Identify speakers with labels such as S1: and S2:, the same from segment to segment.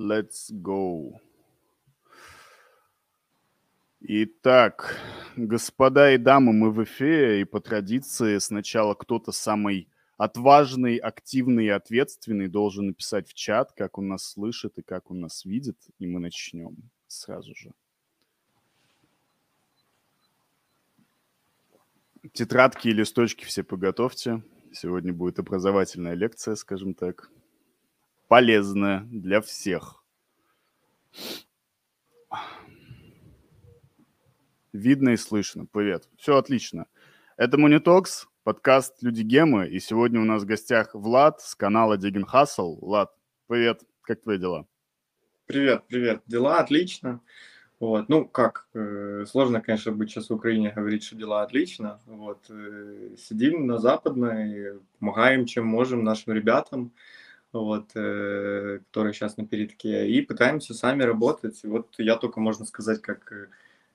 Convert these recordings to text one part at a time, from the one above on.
S1: Let's go. Итак, господа и дамы, мы в эфире, и по традиции сначала кто-то самый отважный, активный и ответственный должен написать в чат, как он нас слышит и как он нас видит, и мы начнем сразу же. Тетрадки и листочки все поготовьте. Сегодня будет образовательная лекция, скажем так. Полезная для всех. Видно и слышно. Привет. Все отлично. Это Монитокс, подкаст «Люди Гемы», и сегодня у нас в гостях Влад с канала Дигин Хасл. Влад, привет. Как твои дела?
S2: Привет, привет. Дела отлично. Вот, ну как, э, сложно, конечно, быть сейчас в Украине говорить, что дела отлично. Вот, э, сидим на западной, помогаем, чем можем нашим ребятам, вот, э, которые сейчас на передке, и пытаемся сами работать. Вот я только, можно сказать, как э,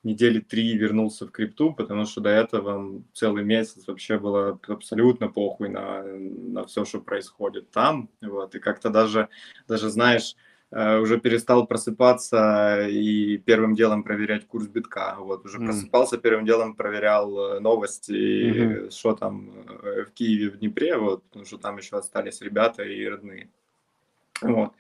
S2: недели три вернулся в крипту, потому что до этого целый месяц вообще было абсолютно похуй на, на все, что происходит там. Вот, и как-то даже, даже знаешь, уже перестал просыпаться и первым делом проверять курс битка. Вот, уже mm. просыпался, первым делом проверял э, новости, mm-hmm. что там э, в Киеве, в Днепре, вот, потому что там еще остались ребята и родные. Вот.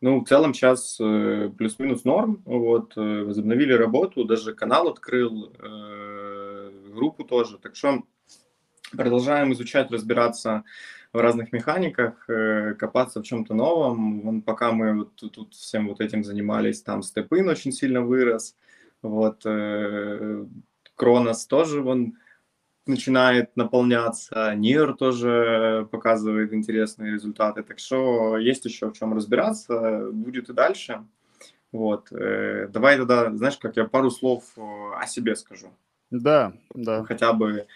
S2: Ну, в целом сейчас э, плюс-минус норм. Вот, э, возобновили работу, даже канал открыл, э, группу тоже. Так что продолжаем изучать, разбираться в разных механиках, копаться в чем-то новом. Вон, пока мы вот тут всем вот этим занимались, там степын очень сильно вырос. Вот, Кронос тоже вон начинает наполняться, Нир тоже показывает интересные результаты, так что есть еще в чем разбираться, будет и дальше. Вот. Э, давай тогда, знаешь, как я пару слов э, о себе скажу.
S1: Да, да.
S2: Хотя бы.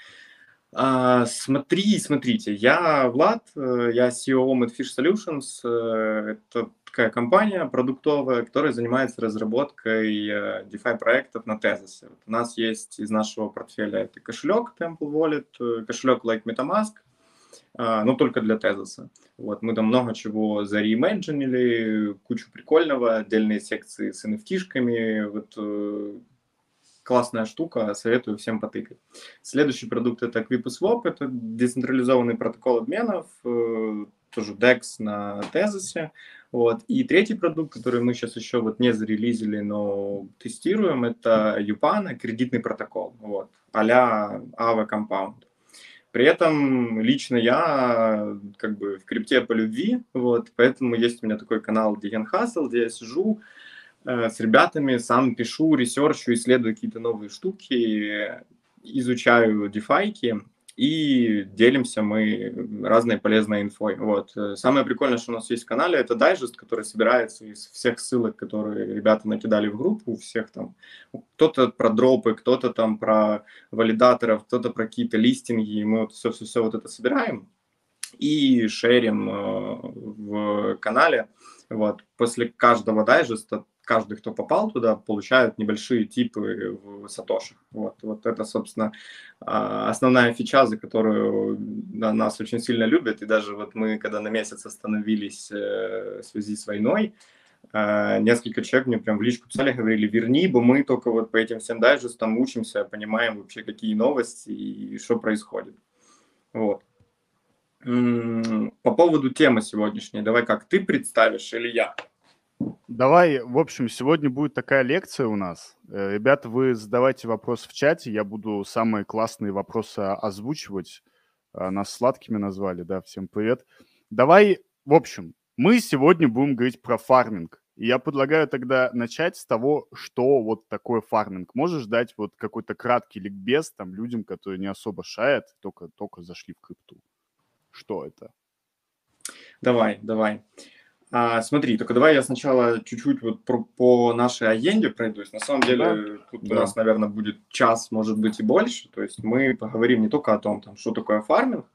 S2: А, смотри, смотрите, я Влад, э, я CEO Madfish Solutions. Это такая компания продуктовая, которая занимается разработкой э, DeFi проектов на Tezos. Вот у нас есть из нашего портфеля это кошелек Temple Wallet, э, кошелек like MetaMask, а, но только для Tezos. Вот, мы там много чего зареимейджинили, кучу прикольного, отдельные секции с NFT-шками, вот э, классная штука, советую всем потыкать. Следующий продукт это QuipuSwap, это децентрализованный протокол обменов, тоже DEX на Tezos. Вот. И третий продукт, который мы сейчас еще вот не зарелизили, но тестируем, это Юпана, кредитный протокол, вот, а-ля Ava Compound. При этом лично я как бы в крипте по любви, вот, поэтому есть у меня такой канал DeGen Hustle, где я сижу э, с ребятами, сам пишу, ресерчу, исследую какие-то новые штуки, изучаю дефайки, и делимся мы разной полезной инфой. Вот. Самое прикольное, что у нас есть в канале, это дайджест, который собирается из всех ссылок, которые ребята накидали в группу, всех там, кто-то про дропы, кто-то там про валидаторов, кто-то про какие-то листинги, и мы вот все-все-все вот это собираем и шерим э, в канале. Вот. После каждого дайджеста каждый, кто попал туда, получает небольшие типы в сатошах. Вот, вот это, собственно, а, основная фича, за которую нас очень сильно любят. И даже вот мы, когда на месяц остановились э, в связи с войной, э, несколько человек мне прям в личку писали, говорили, верни, бо мы только вот по этим всем дайджестам учимся, понимаем вообще, какие новости и что происходит. Вот. По поводу темы сегодняшней, давай как, ты представишь или я?
S1: Давай, в общем, сегодня будет такая лекция у нас. Э, ребята, вы задавайте вопросы в чате, я буду самые классные вопросы озвучивать. А, нас сладкими назвали, да, всем привет. Давай, в общем, мы сегодня будем говорить про фарминг. И я предлагаю тогда начать с того, что вот такое фарминг. Можешь дать вот какой-то краткий ликбез там людям, которые не особо шаят, только, только зашли в крипту. Что это?
S2: Давай, давай. А, смотри, только давай я сначала чуть-чуть вот про, по нашей агенде пройдусь. На самом деле да, тут да. у нас, наверное, будет час, может быть и больше. То есть мы поговорим не только о том, там, что такое фарминг,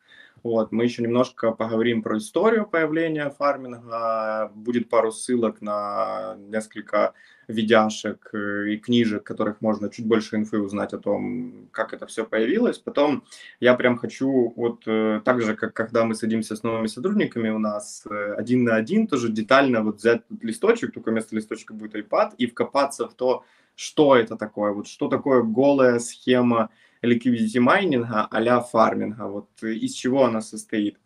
S2: Вот, мы еще немножко поговорим про историю появления фарминга. Будет пару ссылок на несколько видяшек э, и книжек, которых можно чуть больше инфы узнать о том, как это все появилось. Потом я прям хочу, вот э, так же, как когда мы садимся с новыми сотрудниками у нас, э, один на один, тоже детально вот взять листочек, только вместо листочка будет iPad, и вкопаться в то, что это такое, вот что такое голая схема liquidity майнинга а фарминга, вот из чего она состоит.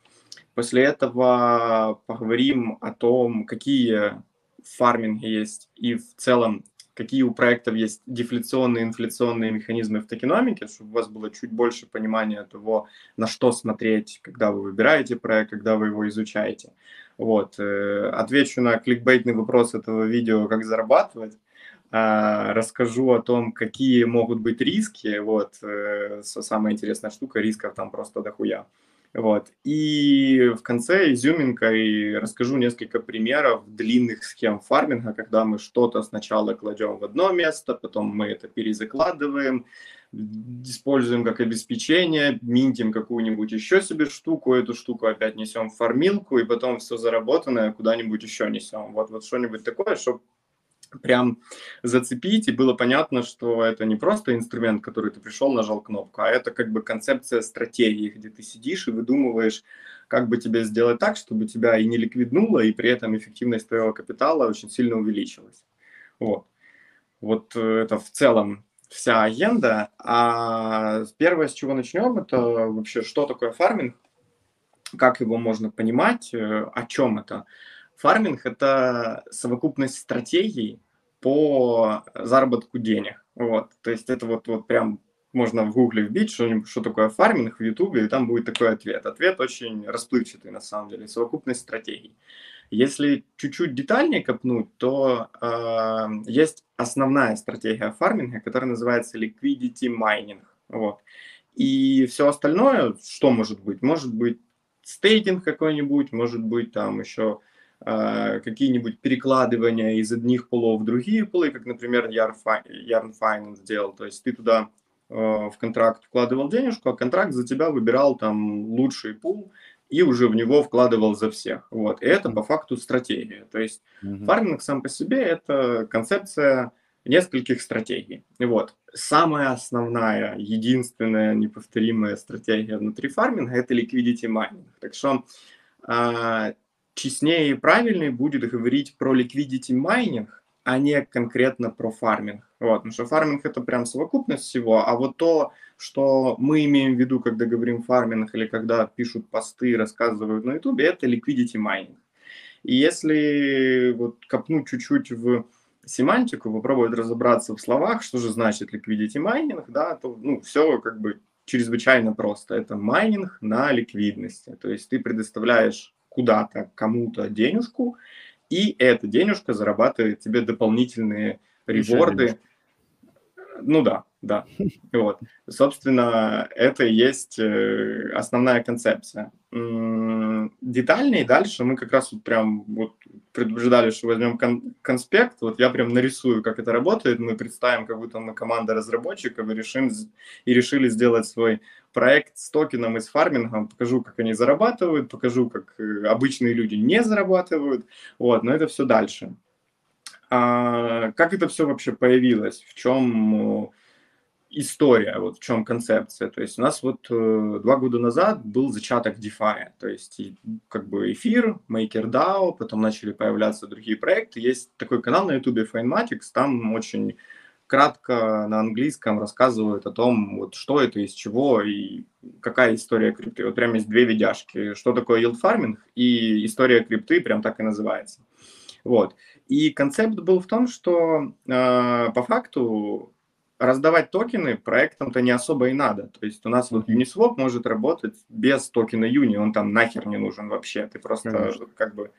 S2: После этого поговорим о том, какие фарминге есть и в целом какие у проектов есть дефляционные, инфляционные механизмы в токеномике, чтобы у вас было чуть больше понимания того, на что смотреть, когда вы выбираете проект, когда вы его изучаете. Вот. Э, отвечу на кликбейтный вопрос этого видео, как зарабатывать. А, расскажу о том, какие могут быть риски. Вот. Э, самая интересная штука, рисков там просто дохуя. Вот. И в конце изюминка и расскажу несколько примеров длинных схем фарминга, когда мы что-то сначала кладем в одно место, потом мы это перезакладываем, используем как обеспечение, минтим какую-нибудь еще себе штуку, эту штуку опять несем в фармилку, и потом все заработанное куда-нибудь еще несем. Вот, вот что-нибудь такое, чтобы прям зацепить, и было понятно, что это не просто инструмент, который ты пришел, нажал кнопку, а это как бы концепция стратегии, где ты сидишь и выдумываешь, как бы тебе сделать так, чтобы тебя и не ликвиднуло, и при этом эффективность твоего капитала очень сильно увеличилась. Вот. Вот э, это в целом вся агенда. А первое, с чего начнем, это вообще, что такое фарминг, как его можно понимать, э, о чем это. Фарминг – это совокупность стратегий по заработку денег. Вот. То есть это вот, вот прям можно в гугле вбить, что, что такое фарминг в ютубе, и там будет такой ответ. Ответ очень расплывчатый на самом деле, совокупность стратегий. Если чуть-чуть детальнее копнуть, то э, есть основная стратегия фарминга, которая называется liquidity mining. Вот. И все остальное, что может быть? Может быть стейкинг какой-нибудь, может быть там еще какие-нибудь перекладывания из одних полов в другие полы, как, например, Yarn Finance делал. То есть ты туда а, в контракт вкладывал денежку, а контракт за тебя выбирал там лучший пул и уже в него вкладывал за всех. Вот. И это по факту стратегия. То есть mm-hmm. фарминг сам по себе это концепция нескольких стратегий. Вот. Самая основная, единственная неповторимая стратегия внутри фарминга это liquidity mining. Так что а, честнее и правильнее будет говорить про liquidity майнинг, а не конкретно про фарминг. Вот, потому что фарминг это прям совокупность всего, а вот то, что мы имеем в виду, когда говорим фарминг или когда пишут посты, рассказывают на ютубе, это liquidity майнинг. И если вот копнуть чуть-чуть в семантику, попробовать разобраться в словах, что же значит liquidity майнинг, да, то ну, все как бы чрезвычайно просто. Это майнинг на ликвидности. То есть ты предоставляешь куда-то кому-то денежку, и эта денежка зарабатывает тебе дополнительные реворды. Ну да, да. Вот. Собственно, это и есть э, основная концепция. Детальнее дальше мы как раз вот прям вот предупреждали, что возьмем кон конспект. Вот я прям нарисую, как это работает. Мы представим, как будто мы команда разработчиков и решим и решили сделать свой проект с токеном и с фармингом. Покажу, как они зарабатывают, покажу, как э, обычные люди не зарабатывают. Вот, но это все дальше. А, как это все вообще появилось? В чем история, вот в чем концепция. То есть у нас вот э, два года назад был зачаток DeFi, то есть и, как бы эфир, MakerDAO, потом начали появляться другие проекты. Есть такой канал на YouTube Finematics, там очень кратко на английском рассказывают о том, вот что это, из чего и какая история крипты. Вот прям есть две видяшки, что такое yield farming и история крипты, прям так и называется. Вот. И концепт был в том, что э, по факту раздавать токены проектам-то не особо и надо. То есть у нас вот Uniswap может работать без токена Uni, он там нахер не нужен вообще. Ты просто Конечно. как бы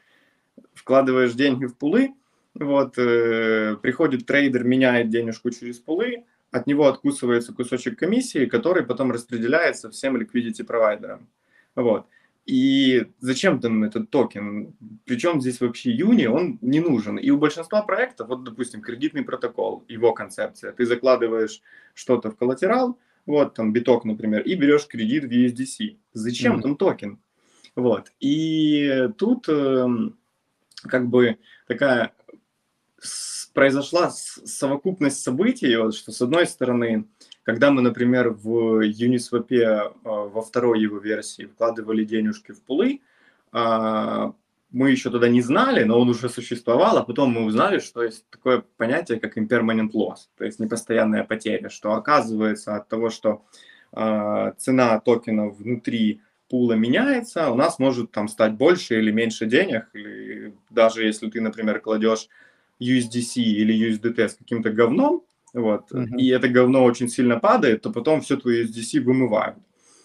S2: вкладываешь деньги в пулы, вот, э, приходит трейдер, меняет денежку через пулы, от него откусывается кусочек комиссии, который потом распределяется всем liquidity провайдерам. Вот. И зачем там этот токен? Причем здесь вообще Uni, он не нужен. И у большинства проектов, вот, допустим, кредитный протокол, его концепция, ты закладываешь что-то в collateral, вот там биток, например, и берешь кредит в USDC. Зачем mm-hmm. там токен? Вот. И тут э, как бы такая произошла совокупность событий, вот, что с одной стороны, когда мы, например, в Uniswap э, во второй его версии вкладывали денежки в пулы, э, мы еще тогда не знали, но он уже существовал, а потом мы узнали, что есть такое понятие, как impermanent loss, то есть непостоянная потеря, что оказывается от того, что э, цена токена внутри пула меняется, у нас может там стать больше или меньше денег, или даже если ты, например, кладешь USDC или USDT с каким-то говном, вот, uh-huh. и это говно очень сильно падает, то потом все твои USDC вымывают.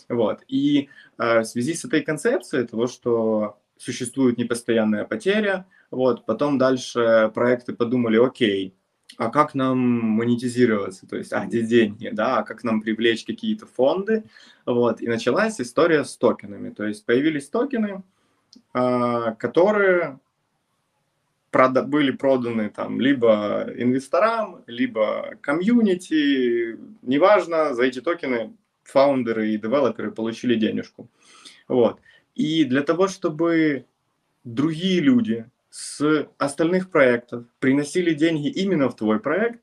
S2: Вот. И э, в связи с этой концепцией того, что существует непостоянная потеря. Вот, потом дальше проекты подумали, окей, а как нам монетизироваться, то есть, а где деньги, да, а как нам привлечь какие-то фонды, вот, и началась история с токенами, то есть появились токены, а, которые прода были проданы там либо инвесторам, либо комьюнити, неважно, за эти токены фаундеры и девелоперы получили денежку, вот, и для того, чтобы другие люди с остальных проектов приносили деньги именно в твой проект,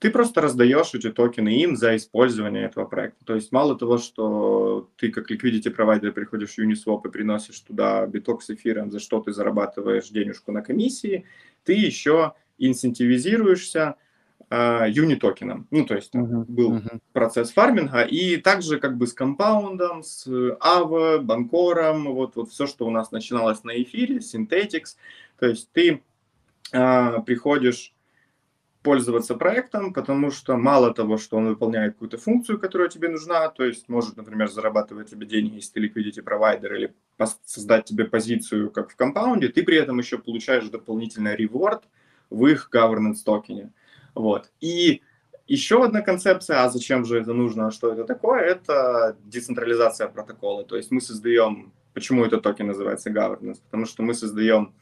S2: ты просто раздаешь эти токены им за использование этого проекта. То есть мало того, что ты как liquidity провайдер приходишь в Uniswap и приносишь туда биток с эфиром, за что ты зарабатываешь денежку на комиссии, ты еще инцентивизируешься а, юнитокеном. Ну, то есть uh-huh, был uh-huh. процесс фарминга, и также как бы с компаундом, с АВ, банкором, вот, вот все, что у нас начиналось на эфире, Synthetics. То есть ты а, приходишь пользоваться проектом, потому что мало того, что он выполняет какую-то функцию, которая тебе нужна, то есть может, например, зарабатывать тебе деньги, если ты liquidity провайдер, или создать тебе позицию, как в компаунде, ты при этом еще получаешь дополнительный реворд в их governance токене. Вот. И еще одна концепция, а зачем же это нужно, а что это такое, это децентрализация протокола. То есть мы создаем, почему этот токен называется governance, потому что мы создаем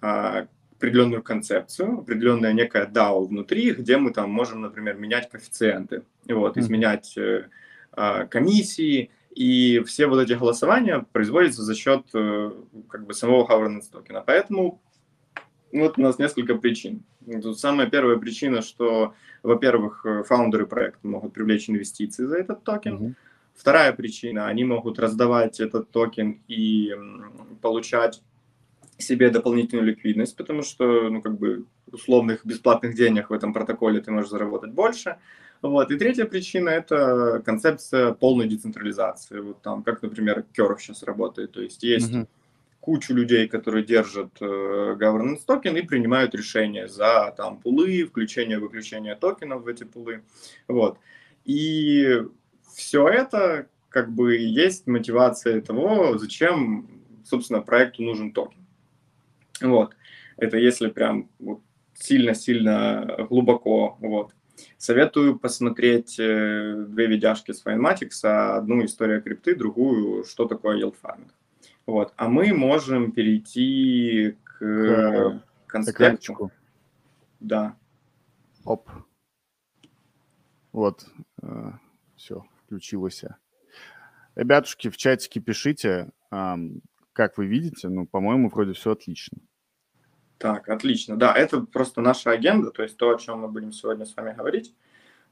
S2: а, определенную концепцию, определенная некая DAO внутри, где мы там можем, например, менять коэффициенты, вот, изменять э, а, комиссии, и все вот эти голосования производятся за счет э, как бы самого governance токена. Поэтому вот у нас несколько причин. Тут самая первая причина, что, во-первых, э, фаундеры проекта могут привлечь инвестиции за этот токен. Mm-hmm. Вторая причина, они могут раздавать этот токен и получать себе дополнительную ликвидность, потому что, ну, как бы, условных бесплатных денег в этом протоколе ты можешь заработать больше. Вот. И третья причина – это концепция полной децентрализации. Вот там, как, например, Curve сейчас работает. То есть есть mm-hmm кучу людей, которые держат э, governance токен и принимают решения за там пулы, включение, выключение токенов в эти пулы. Вот. И все это как бы есть мотивация того, зачем, собственно, проекту нужен токен. Вот. Это если прям сильно-сильно глубоко. Вот. Советую посмотреть э, две видяшки с Finematics, одну история крипты, другую, что такое yield farming. Вот. А мы можем перейти к, к конспекту. Да.
S1: Оп. Вот. Э, все, включилось. Ребятушки, в чатике пишите, как вы видите. Ну, по-моему, вроде все отлично.
S2: Так, отлично. Да, это просто наша агенда, то есть то, о чем мы будем сегодня с вами говорить.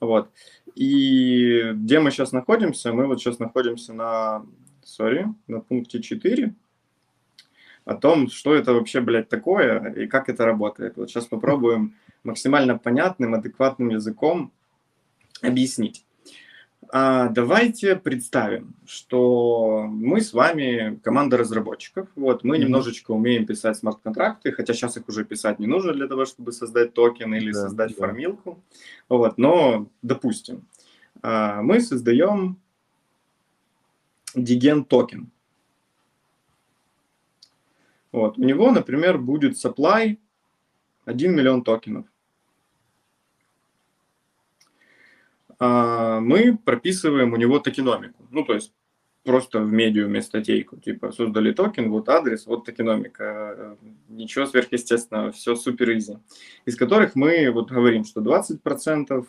S2: Вот. И где мы сейчас находимся? Мы вот сейчас находимся на sorry, на пункте 4 о том, что это вообще, блядь, такое и как это работает. Вот сейчас попробуем максимально понятным, адекватным языком объяснить. А давайте представим, что мы с вами команда разработчиков. Вот мы mm-hmm. немножечко умеем писать смарт-контракты, хотя сейчас их уже писать не нужно для того, чтобы создать токен или да, создать да. фармилку. Вот, но допустим, а, мы создаем DeGen токен. Вот. У него, например, будет supply 1 миллион токенов. Мы прописываем у него токеномику. Ну, то есть просто в медиуме статейку, типа создали токен, вот адрес, вот токеномика, ничего сверхъестественного, все супер easy, из которых мы вот говорим, что 20%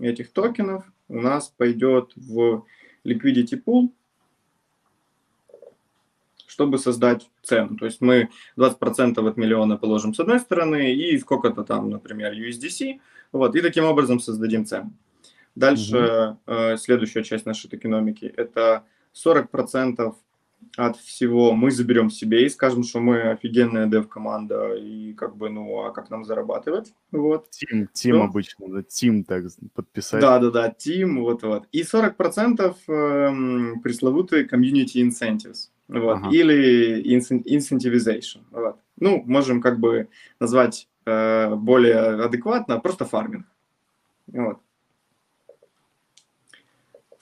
S2: этих токенов у нас пойдет в liquidity pool, чтобы создать цену. То есть мы 20% от миллиона положим с одной стороны и сколько-то там, например, USDC, вот, и таким образом создадим цену. Дальше угу. э, следующая часть нашей токеномики – это 40% от всего мы заберем себе и скажем, что мы офигенная дев-команда, и как бы, ну, а как нам зарабатывать? Вот.
S1: Тим, тим ну, обычно, да, тим так подписать.
S2: Да-да-да, тим, вот-вот. И 40% э, пресловутые community incentives, вот, ага. или incentivization, вот. Ну, можем как бы назвать э, более адекватно, просто фарминг. Вот.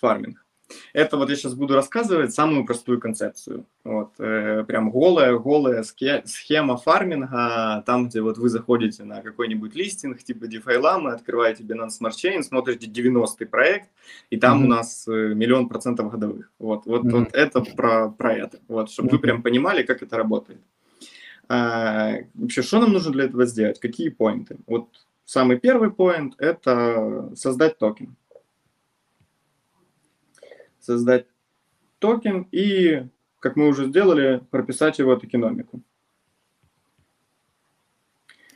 S2: Фарминг. Это вот я сейчас буду рассказывать самую простую концепцию. Вот, э, прям голая, голая схема фарминга, там, где вот вы заходите на какой-нибудь листинг, типа DeFi Lama, открываете Binance Smart Chain, смотрите 90-й проект, и там mm-hmm. у нас э, миллион процентов годовых. Вот, вот, mm-hmm. вот это про, про это, вот, чтобы mm-hmm. вы прям понимали, как это работает. А, вообще, что нам нужно для этого сделать? Какие поинты? Вот самый первый point – это создать токен создать токен и, как мы уже сделали, прописать его токеномику.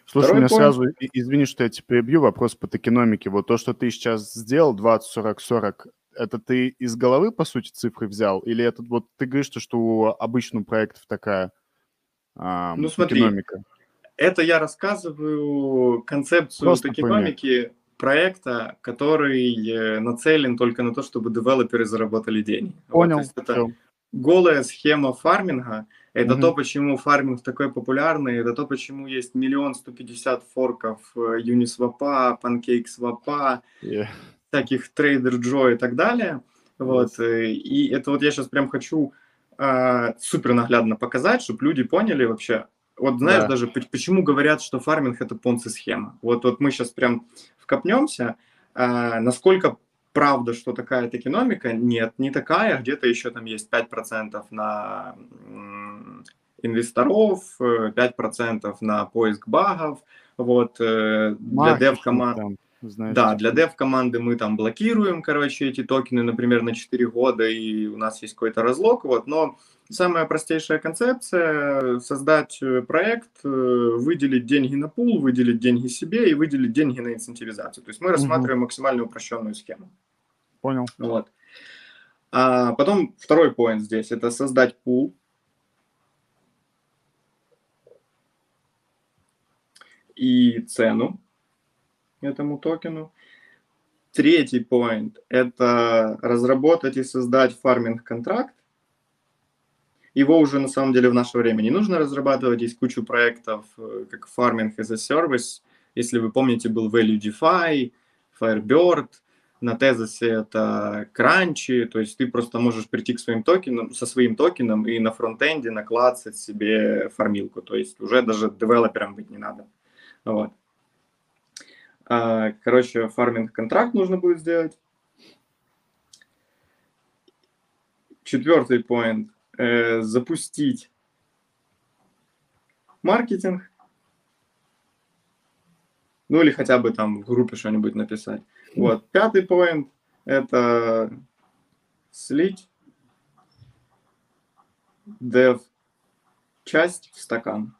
S1: Слушай, Второй у меня point... сразу, извини, что я тебя перебью, вопрос по токеномике. Вот то, что ты сейчас сделал, 20, 40, 40, это ты из головы, по сути, цифры взял? Или это вот ты говоришь, что у обычных проектов такая а, ну, смотри, токеномика?
S2: Это я рассказываю концепцию Просто токеномики. Проекта, который э, нацелен только на то, чтобы девелоперы заработали деньги.
S1: Понял.
S2: Вот, это голая схема фарминга. Это mm-hmm. то, почему фарминг такой популярный, это то, почему есть миллион сто пятьдесят форков э, Uniswap, PancakeSwap, yeah. таких Trader Joe и так далее. Вот. Э, и это вот я сейчас прям хочу э, супер наглядно показать, чтобы люди поняли вообще, вот знаешь, да. даже почему говорят, что фарминг это понци-схема. Вот, вот мы сейчас прям вкопнемся, э, насколько правда, что такая экономика? Нет, не такая. Где-то еще там есть 5% на инвесторов, 5% на поиск багов. Вот, э, для дев-команд... Знаете, да, для дев-команды мы там блокируем, короче, эти токены, например, на 4 года, и у нас есть какой-то разлог, вот, но самая простейшая концепция – создать э, проект, э, выделить деньги на пул, выделить деньги себе и выделить деньги на инцентивизацию. То есть мы рассматриваем угу. максимально упрощенную схему.
S1: Понял.
S2: Вот. А потом второй поинт здесь – это создать пул. И цену этому токену. Третий point – это разработать и создать фарминг-контракт. Его уже на самом деле в наше время не нужно разрабатывать. Есть кучу проектов, э, как Farming as a Service. Если вы помните, был Value DeFi, Firebird. На тезисе это кранчи, то есть ты просто можешь прийти к своим токенам, со своим токеном и на фронтенде наклацать себе фармилку. То есть уже даже девелопером быть не надо. Вот. А, короче, фарминг-контракт нужно будет сделать. Четвертый поинт э, запустить маркетинг. Ну или хотя бы там в группе что-нибудь написать. Вот. Пятый поинт – это слить dev часть в стакан.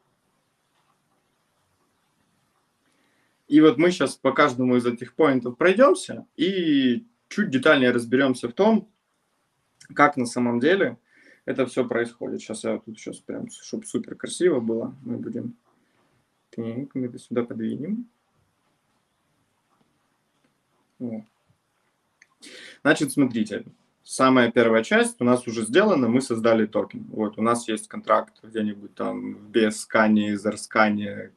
S2: И вот мы сейчас по каждому из этих поинтов пройдемся и чуть детальнее разберемся в том, как на самом деле это все происходит. Сейчас я тут сейчас прям, чтобы супер красиво было, мы будем... Так, мы это сюда подвинем. О. Значит, смотрите, самая первая часть у нас уже сделана, мы создали токен. Вот, у нас есть контракт где-нибудь там BscScan-е, Etherscan-е,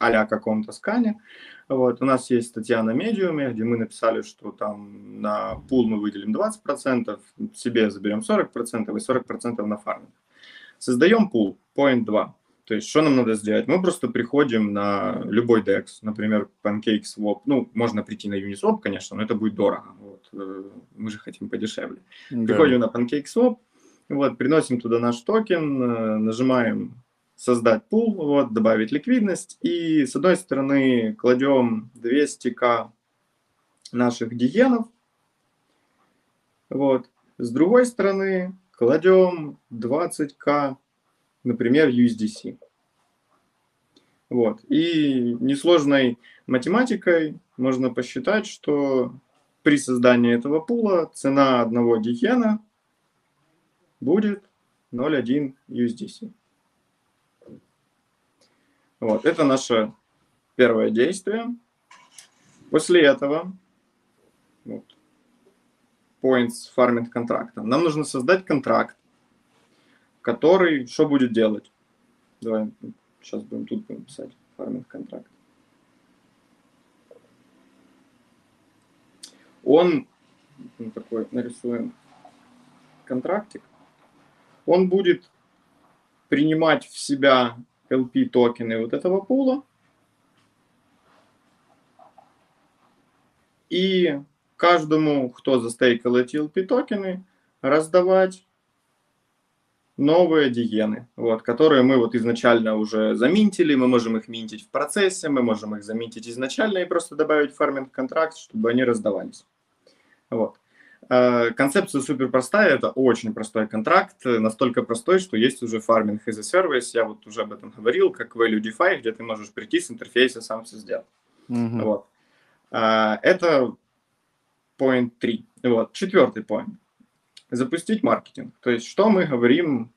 S2: а-ля каком-то скане. Вот. У нас есть статья на медиуме, где мы написали, что там на пул мы выделим 20%, себе заберем 40% и 40% на фарминг. Создаем пул, point 2. То есть, что нам надо сделать? Мы просто приходим на любой DEX, например, PancakeSwap. Ну, можно прийти на Uniswap, конечно, но это будет дорого. Вот. Э, мы же хотим подешевле. Да. Приходим на PancakeSwap, вот, приносим туда наш токен, э, нажимаем создать пул, вот, добавить ликвидность. И с одной стороны кладем 200к наших диенов, Вот. С другой стороны, кладем 20к, например, USDC. Вот. И несложной математикой можно посчитать, что при создании этого пула цена одного дихена будет 0,1 USDC. Вот, это наше первое действие. После этого вот, points farming контракта. Нам нужно создать контракт, который что будет делать? Давай сейчас будем тут писать farming контракт. Он ну, такой нарисуем контрактик. Он будет принимать в себя LP токены вот этого пула. И каждому, кто застейкал эти LP токены, раздавать новые диены, вот, которые мы вот изначально уже заминтили, мы можем их минтить в процессе, мы можем их заминтить изначально и просто добавить фарминг контракт, чтобы они раздавались. Вот. Э, концепция супер простая, это очень простой контракт, настолько простой, что есть уже фарминг as a service, я вот уже об этом говорил, как value DeFi, где ты можешь прийти с интерфейса, сам все сделать. Mm-hmm. Вот. Э, это point 3. Вот. Четвертый point. Запустить маркетинг. То есть, что мы говорим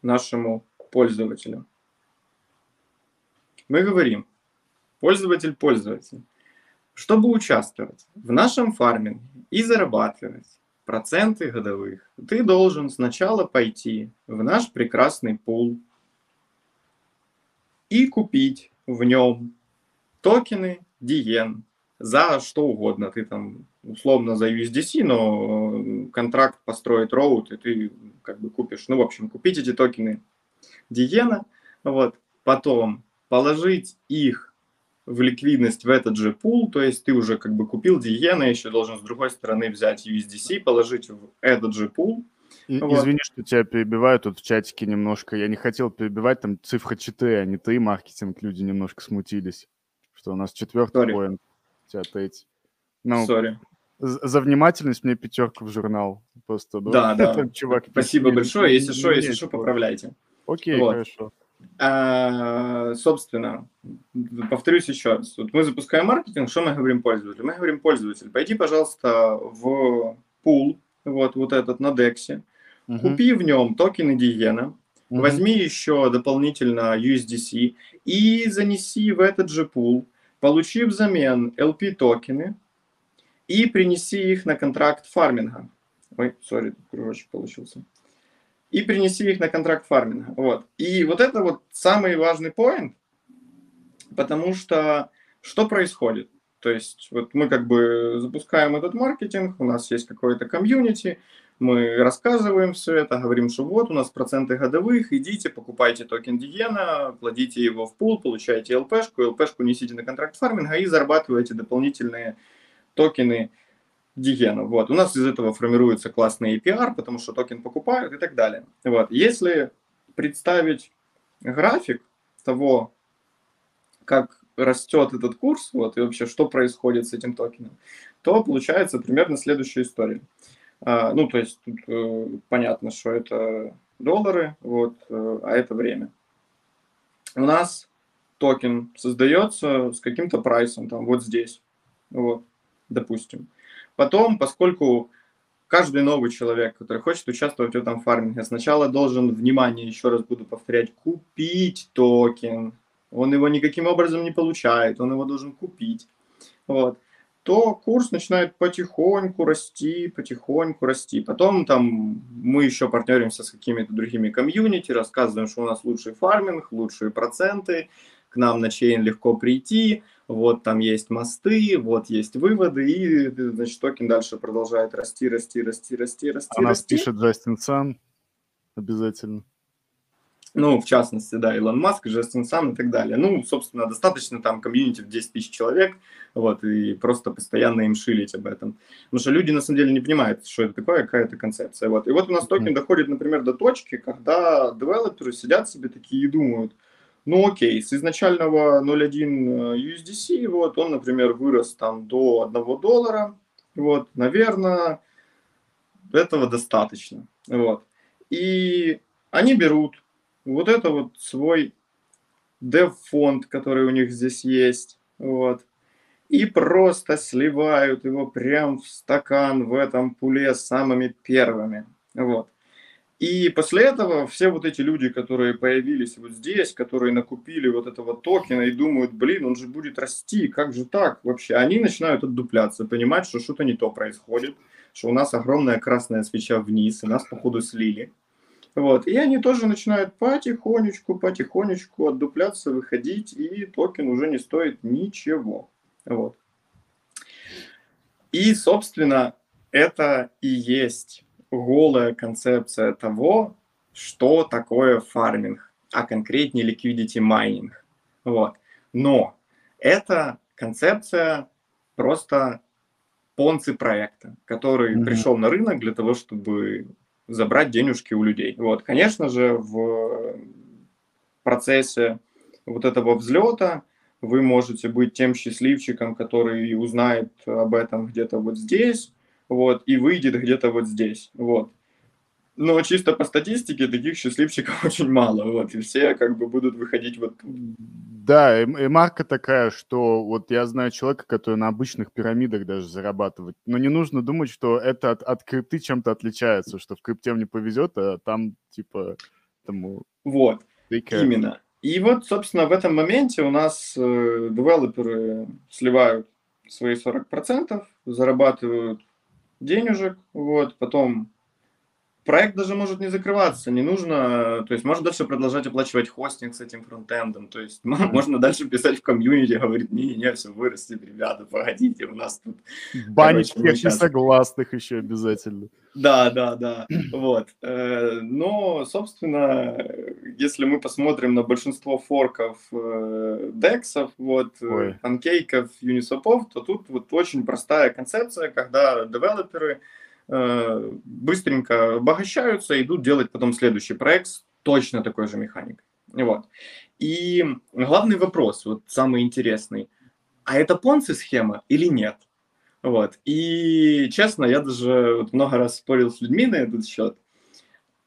S2: нашему пользователю? Мы говорим, пользователь, пользователь, чтобы участвовать в нашем фарминге и зарабатывать проценты годовых, ты должен сначала пойти в наш прекрасный пул и купить в нем токены Диен за что угодно. Ты там условно за USDC, но контракт построить роут, и ты как бы купишь. Ну, в общем, купить эти токены Диена, вот, потом положить их в ликвидность в этот же пул, то есть ты уже как бы купил Диена, еще должен с другой стороны взять USDC, положить в этот же пул.
S1: И, вот. Извини, что тебя перебиваю тут в чатике немножко. Я не хотел перебивать, там цифра 4, а не 3, маркетинг, люди немножко смутились, что у нас четвертый Sorry. поинт, тебя третий. Ну, Sorry. За внимательность мне пятерку в журнал. Просто,
S2: ну, да, да. чувак, Спасибо большое. Если что, если что, поправляйте.
S1: Окей, вот. хорошо.
S2: А, собственно, повторюсь еще раз. Вот мы запускаем маркетинг, что мы говорим пользователю? Мы говорим пользователь, пойди, пожалуйста, в пул, вот, вот этот на Дексе, uh-huh. купи в нем токены Диена, uh-huh. возьми еще дополнительно USDC и занеси в этот же пул, получи взамен LP токены и принеси их на контракт фарминга. Ой, sorry, кружочек получился и принеси их на контракт фарминга. Вот. И вот это вот самый важный point, потому что что происходит? То есть вот мы как бы запускаем этот маркетинг, у нас есть какое-то комьюнити, мы рассказываем все это, говорим, что вот у нас проценты годовых, идите, покупайте токен Degen а, кладите его в пул, получаете LP шку, LP шку несите на контракт фарминга и зарабатываете дополнительные токены Диена. Вот. У нас из этого формируется классный APR, потому что токен покупают и так далее. Вот. Если представить график того, как растет этот курс, вот, и вообще, что происходит с этим токеном, то получается примерно следующая история. А, ну, то есть тут э, понятно, что это доллары, вот, э, а это время. У нас токен создается с каким-то price ом, там, вот здесь, вот, допустим. Потом, поскольку каждый новый человек, который хочет участвовать в этом фарминге, сначала должен, внимание, еще раз буду повторять, купить токен. Он его никаким образом не получает, он его должен купить. Вот то курс начинает потихоньку расти, потихоньку расти. Потом там мы еще партнеримся с какими-то другими комьюнити, рассказываем, что у нас лучший фарминг, лучшие проценты, к нам на chain легко прийти, вот там есть мосты, вот есть выводы, и, значит, токен дальше продолжает расти, расти, расти, расти, расти.
S1: А нас пишет Джастин Сан обязательно.
S2: Ну, в частности, да, Илон Маск, Джастин Сан и так далее. Ну, собственно, достаточно там комьюнити в 10 тысяч человек, вот, и просто постоянно им shill ить об этом. Потому что люди, на самом деле, не понимают, что это такое, какая это концепция. Вот. И вот у нас токен mm-hmm. доходит, например, до точки, когда девелоперы сидят себе такие и думают, ну окей, с изначального 0.1 USDC, вот он, например, вырос там до 1 доллара, Вот, наверное, этого достаточно. Вот. И они берут вот это вот свой dev-фонд, который у них здесь есть, вот, и просто сливают его прям в стакан в этом пуле самыми первыми, вот. И после этого все вот эти люди, которые появились вот здесь, которые накупили вот этого токена и думают, блин, он же будет расти, как же так вообще? Они начинают отдупляться, понимать, что что-то не то происходит, что у нас огромная красная свеча вниз, и нас, походу, слили. Вот. И они тоже начинают потихонечку, потихонечку отдупляться, выходить, и токен уже не стоит ничего. Вот. И, собственно, это и есть голая концепция того, что такое фарминг, а конкретнее liquidity mining. Вот. Но это концепция просто понцы проекта, который mm-hmm. пришел на рынок для того, чтобы забрать денежки у людей. Вот, конечно же, в процессе вот этого взлета вы можете быть тем счастливчиком, который узнает об этом где-то вот здесь, вот, и выйдет где-то вот здесь, вот. Но чисто по статистике таких счастливчиков очень мало, вот, и все как бы будут выходить вот тут.
S1: Да, и, и марка такая, что вот я знаю человека, который на обычных пирамидах даже зарабатывает, но не нужно думать, что это от, от крипты чем-то отличается, что в крипте мне повезет, а там типа тому...
S2: Вот, именно. И вот, собственно, в этом моменте у нас э, девелоперы сливают свои 40%, зарабатывают денежек, вот, потом проект даже может не закрываться, не нужно, то есть можно дальше продолжать оплачивать хостинг с этим фронтендом, то есть можно дальше писать в комьюнити, говорить, не, не, все вырастет, ребята, погодите, у нас тут...
S1: Банить всех несогласных еще обязательно.
S2: Да, да, да, вот. Э, но, собственно, если мы посмотрим на большинство форков э, дексов, вот, э, панкейков, юнисопов, то тут вот очень простая концепция, когда девелоперы Э, быстренько обогащаются, идут делать потом следующий проект с точно такой же механикой. Вот. И главный вопрос, вот самый интересный, а это понци схема или нет? Вот. И честно, я даже вот много раз спорил с людьми на этот счет.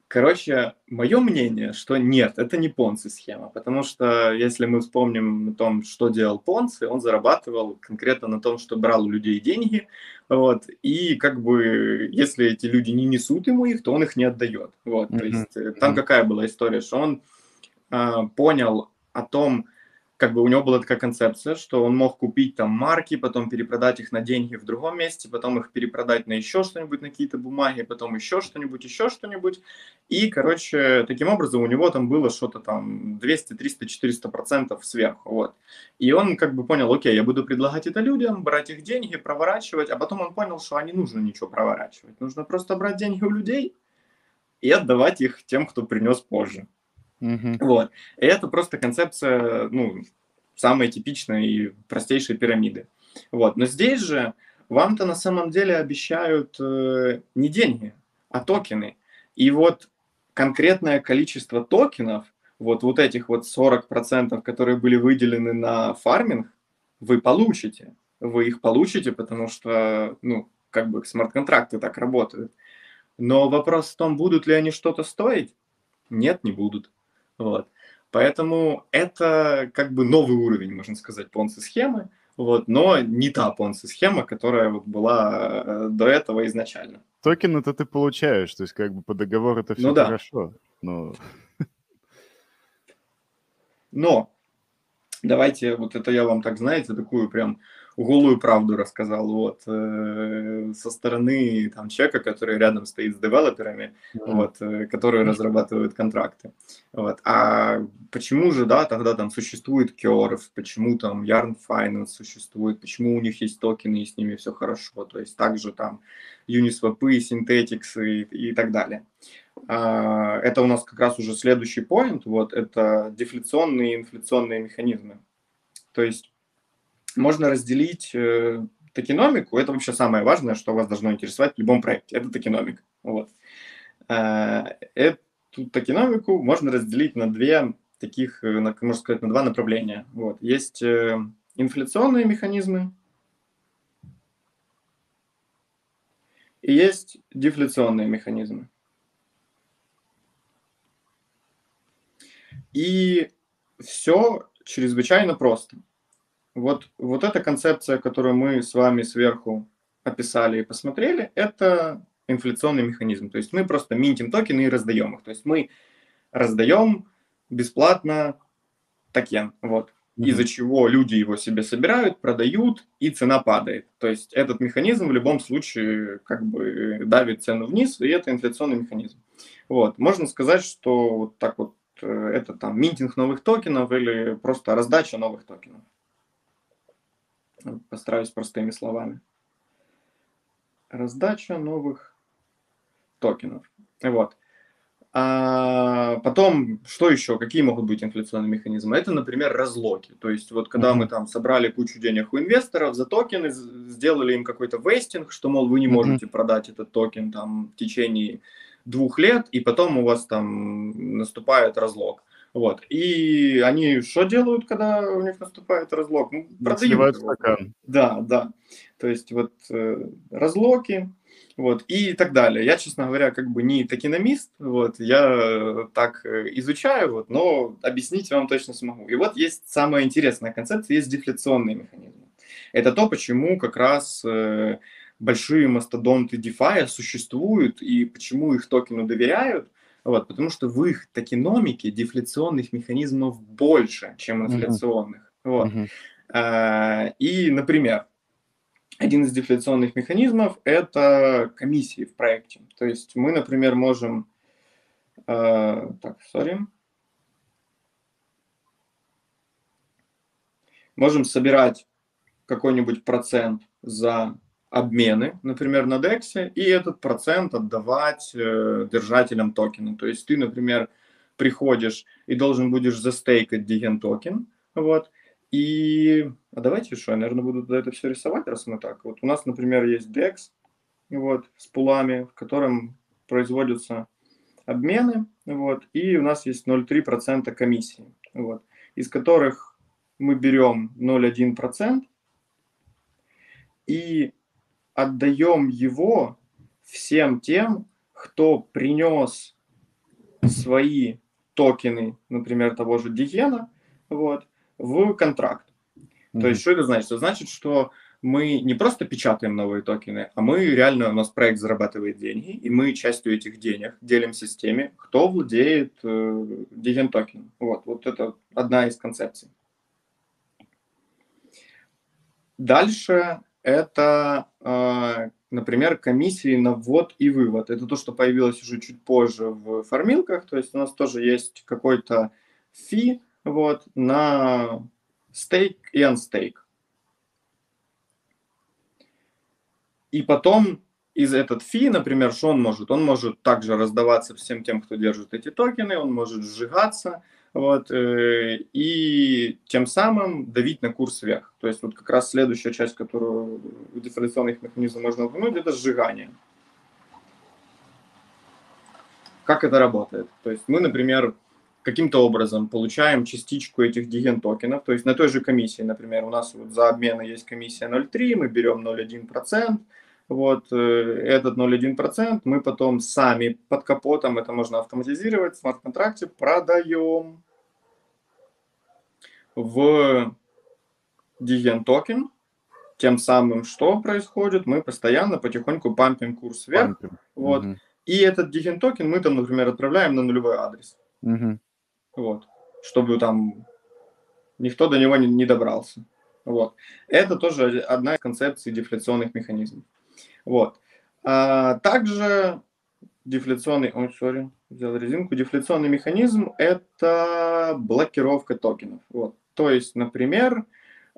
S2: Короче, мое мнение, что нет, это не Понци схема, потому что если мы вспомним о том, что делал Понци, он зарабатывал конкретно на том, что брал у людей деньги, вот, и как бы если эти люди не несут ему их, то он их не отдает, вот, mm-hmm. то есть mm-hmm. там какая была история, что он э, понял о том, как бы у него была такая концепция, что он мог купить там марки, потом перепродать их на деньги в другом месте, потом их перепродать на еще что-нибудь, на какие-то бумаги, потом еще что-нибудь, еще что-нибудь. И, короче, таким образом у него там было что-то там 200, 300, 400 процентов сверху, вот. И он как бы понял, окей, я буду предлагать это людям, брать их деньги, проворачивать, а потом он понял, что не нужно ничего проворачивать, нужно просто брать деньги у людей и отдавать их тем, кто принес позже. Угу. Вот. И это просто концепция, ну, самой типичной и простейшей пирамиды. Вот. Но здесь же вам-то на самом деле обещают э, не деньги, а токены. И вот конкретное количество токенов, вот, вот этих вот 40%, которые были выделены на фарминг, вы получите. Вы их получите, потому что, ну, как бы смарт-контракты так работают. Но вопрос в том, будут ли они что-то стоить? Нет, не будут. Вот. Поэтому это как бы новый уровень, можно сказать, понци-схемы, вот, но не та понци-схема, которая вот была э, до этого изначально.
S1: Токен это ты получаешь, то есть как бы по договору это все ну, да. хорошо. Но...
S2: но давайте, вот это я вам так, знаете, такую прям голую правду рассказал вот э, со стороны там человека, который рядом стоит с девелоперами, mm-hmm. вот, э, которые разрабатывают контракты. Вот. А почему же, да, тогда там существует Curve, почему там Yarn Finance существует, почему у них есть токены и с ними все хорошо, то есть также там Uniswap, Synthetics и, и так далее. А, это у нас как раз уже следующий point, вот, это дефляционные и инфляционные механизмы. То есть можно разделить э, токеномику, это вообще самое важное, что вас должно интересовать в любом проекте, это токеномика. Вот. Э, эту токеномику можно разделить на две таких, э, на, можно сказать, на два направления. Вот. Есть инфляционные механизмы, и есть дефляционные механизмы. И все чрезвычайно просто. Вот, вот эта концепция, которую мы с вами сверху описали и посмотрели, это инфляционный механизм. То есть мы просто mint им токены и раздаем их. То есть мы раздаем бесплатно токен. Вот. Mm-hmm. Из-за чего люди его себе собирают, продают, и цена падает. То есть этот механизм в любом случае как бы давит цену вниз, и это инфляционный механизм. Вот. Можно сказать, что вот так вот э, это там minting новых токенов или просто раздача новых токенов. Постараюсь простыми словами. Раздача новых токенов. Вот. А потом, что еще? Какие могут быть инфляционные механизмы? Это, например, разлоки. То есть, вот когда mm-hmm. мы там собрали кучу денег у инвесторов за токены, сделали им какой-то вестинг, что, мол, вы не можете mm-hmm. продать этот токен там в течение двух лет, и потом у вас там наступает разлог. Вот. И они что делают, когда у них наступает разлог? Ну, продают стакан. Да, да. То есть вот э, разлоки, вот, и так далее. Я, честно говоря, как бы не токеномист, вот, я так э, изучаю, вот, но объяснить вам точно смогу. И вот есть самая интересная концепция, есть дефляционные механизмы. Это то, почему как раз э, большие мастодонты DeFi существуют и почему их токену доверяют, вот, потому что в их токеномике дефляционных механизмов больше, чем инфляционных. Mm-hmm. Вот. Mm-hmm. И, например, один из дефляционных механизмов – это комиссии в проекте. То есть мы, например, можем… Э, так, sorry. Можем собирать какой-нибудь процент за обмены, например, на DEX, и этот процент отдавать э, держателям токена. То есть ты, например, приходишь и должен будешь застейкать диген токен, вот, и а давайте что, я, наверное, буду это все рисовать, раз мы так. Вот у нас, например, есть DEX вот, с пулами, в котором производятся обмены, вот, и у нас есть 0,3% комиссии, вот, из которых мы берем 0,1% и отдаем его всем тем, кто принес свои токены, например, того же Дигена, вот, в контракт. Mm-hmm. То есть, что это значит? Это значит, что мы не просто печатаем новые токены, а мы реально, у нас проект зарабатывает деньги, и мы частью этих денег делимся с теми, кто владеет э, диген токеном. Вот, вот это одна из концепций. Дальше это, э, например, комиссии на ввод и вывод. Это то, что появилось уже чуть позже в формилках, то есть у нас тоже есть какой-то фи, вот, на стейк и анстейк. И потом из этот фи, например, что он может? Он может также раздаваться всем тем, кто держит эти токены, он может сжигаться, вот, э, и тем самым давить на курс вверх. То есть вот как раз следующая часть, которую в дифференционных механизмах можно упомянуть, это сжигание. Как это работает? То есть мы, например, каким-то образом получаем частичку этих диген токенов, то есть на той же комиссии, например, у нас вот за обмены есть комиссия 0,3, мы берем 0,1%, вот э, этот 0,1% мы потом сами под капотом, это можно автоматизировать в смарт-контракте, продаем в диген токен, тем самым что происходит, мы постоянно потихоньку пампим курс вверх, пампим. вот, угу. и этот диген токен мы там, например, отправляем на нулевой адрес. Угу вот, чтобы там никто до него не, не добрался. Вот. Это тоже одна из концепций дефляционных механизмов. Вот. А также дефляционный, ой, sorry, взял резинку, дефляционный механизм – это блокировка токенов. Вот. То есть, например,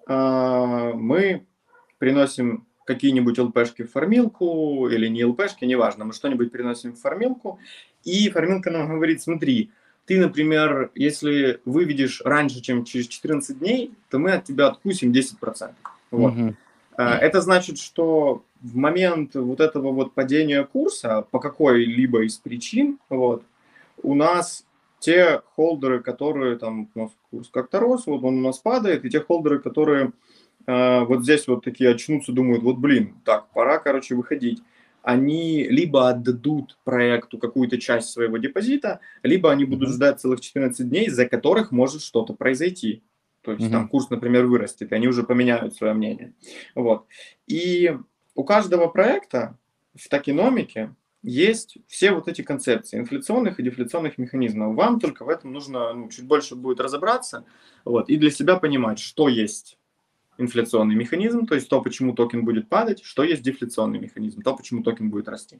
S2: а, мы приносим какие-нибудь ЛПшки в формилку или не ЛПшки, неважно, мы что-нибудь приносим в формилку, и формилка нам говорит, смотри, ты, например, если выведешь раньше, чем через 14 дней, то мы от тебя откусим 10%. Вот. Угу. Это значит, что в момент вот этого вот падения курса по какой-либо из причин, вот, у нас те холдеры, которые там, у нас курс как-то рос, вот он у нас падает, и те холдеры, которые э, вот здесь вот такие очнутся, думают, вот блин, так, пора, короче, выходить они либо отдадут проекту какую-то часть своего депозита, либо они будут mm-hmm. ждать целых 14 дней, за которых может что-то произойти. То есть mm-hmm. там курс, например, вырастет, и они уже поменяют свое мнение. Вот. И у каждого проекта в токеномике есть все вот эти концепции инфляционных и дефляционных механизмов. Вам только в этом нужно ну, чуть больше будет разобраться вот, и для себя понимать, что есть инфляционный механизм, то есть то, почему токен будет падать, что есть дефляционный механизм, то, почему токен будет расти.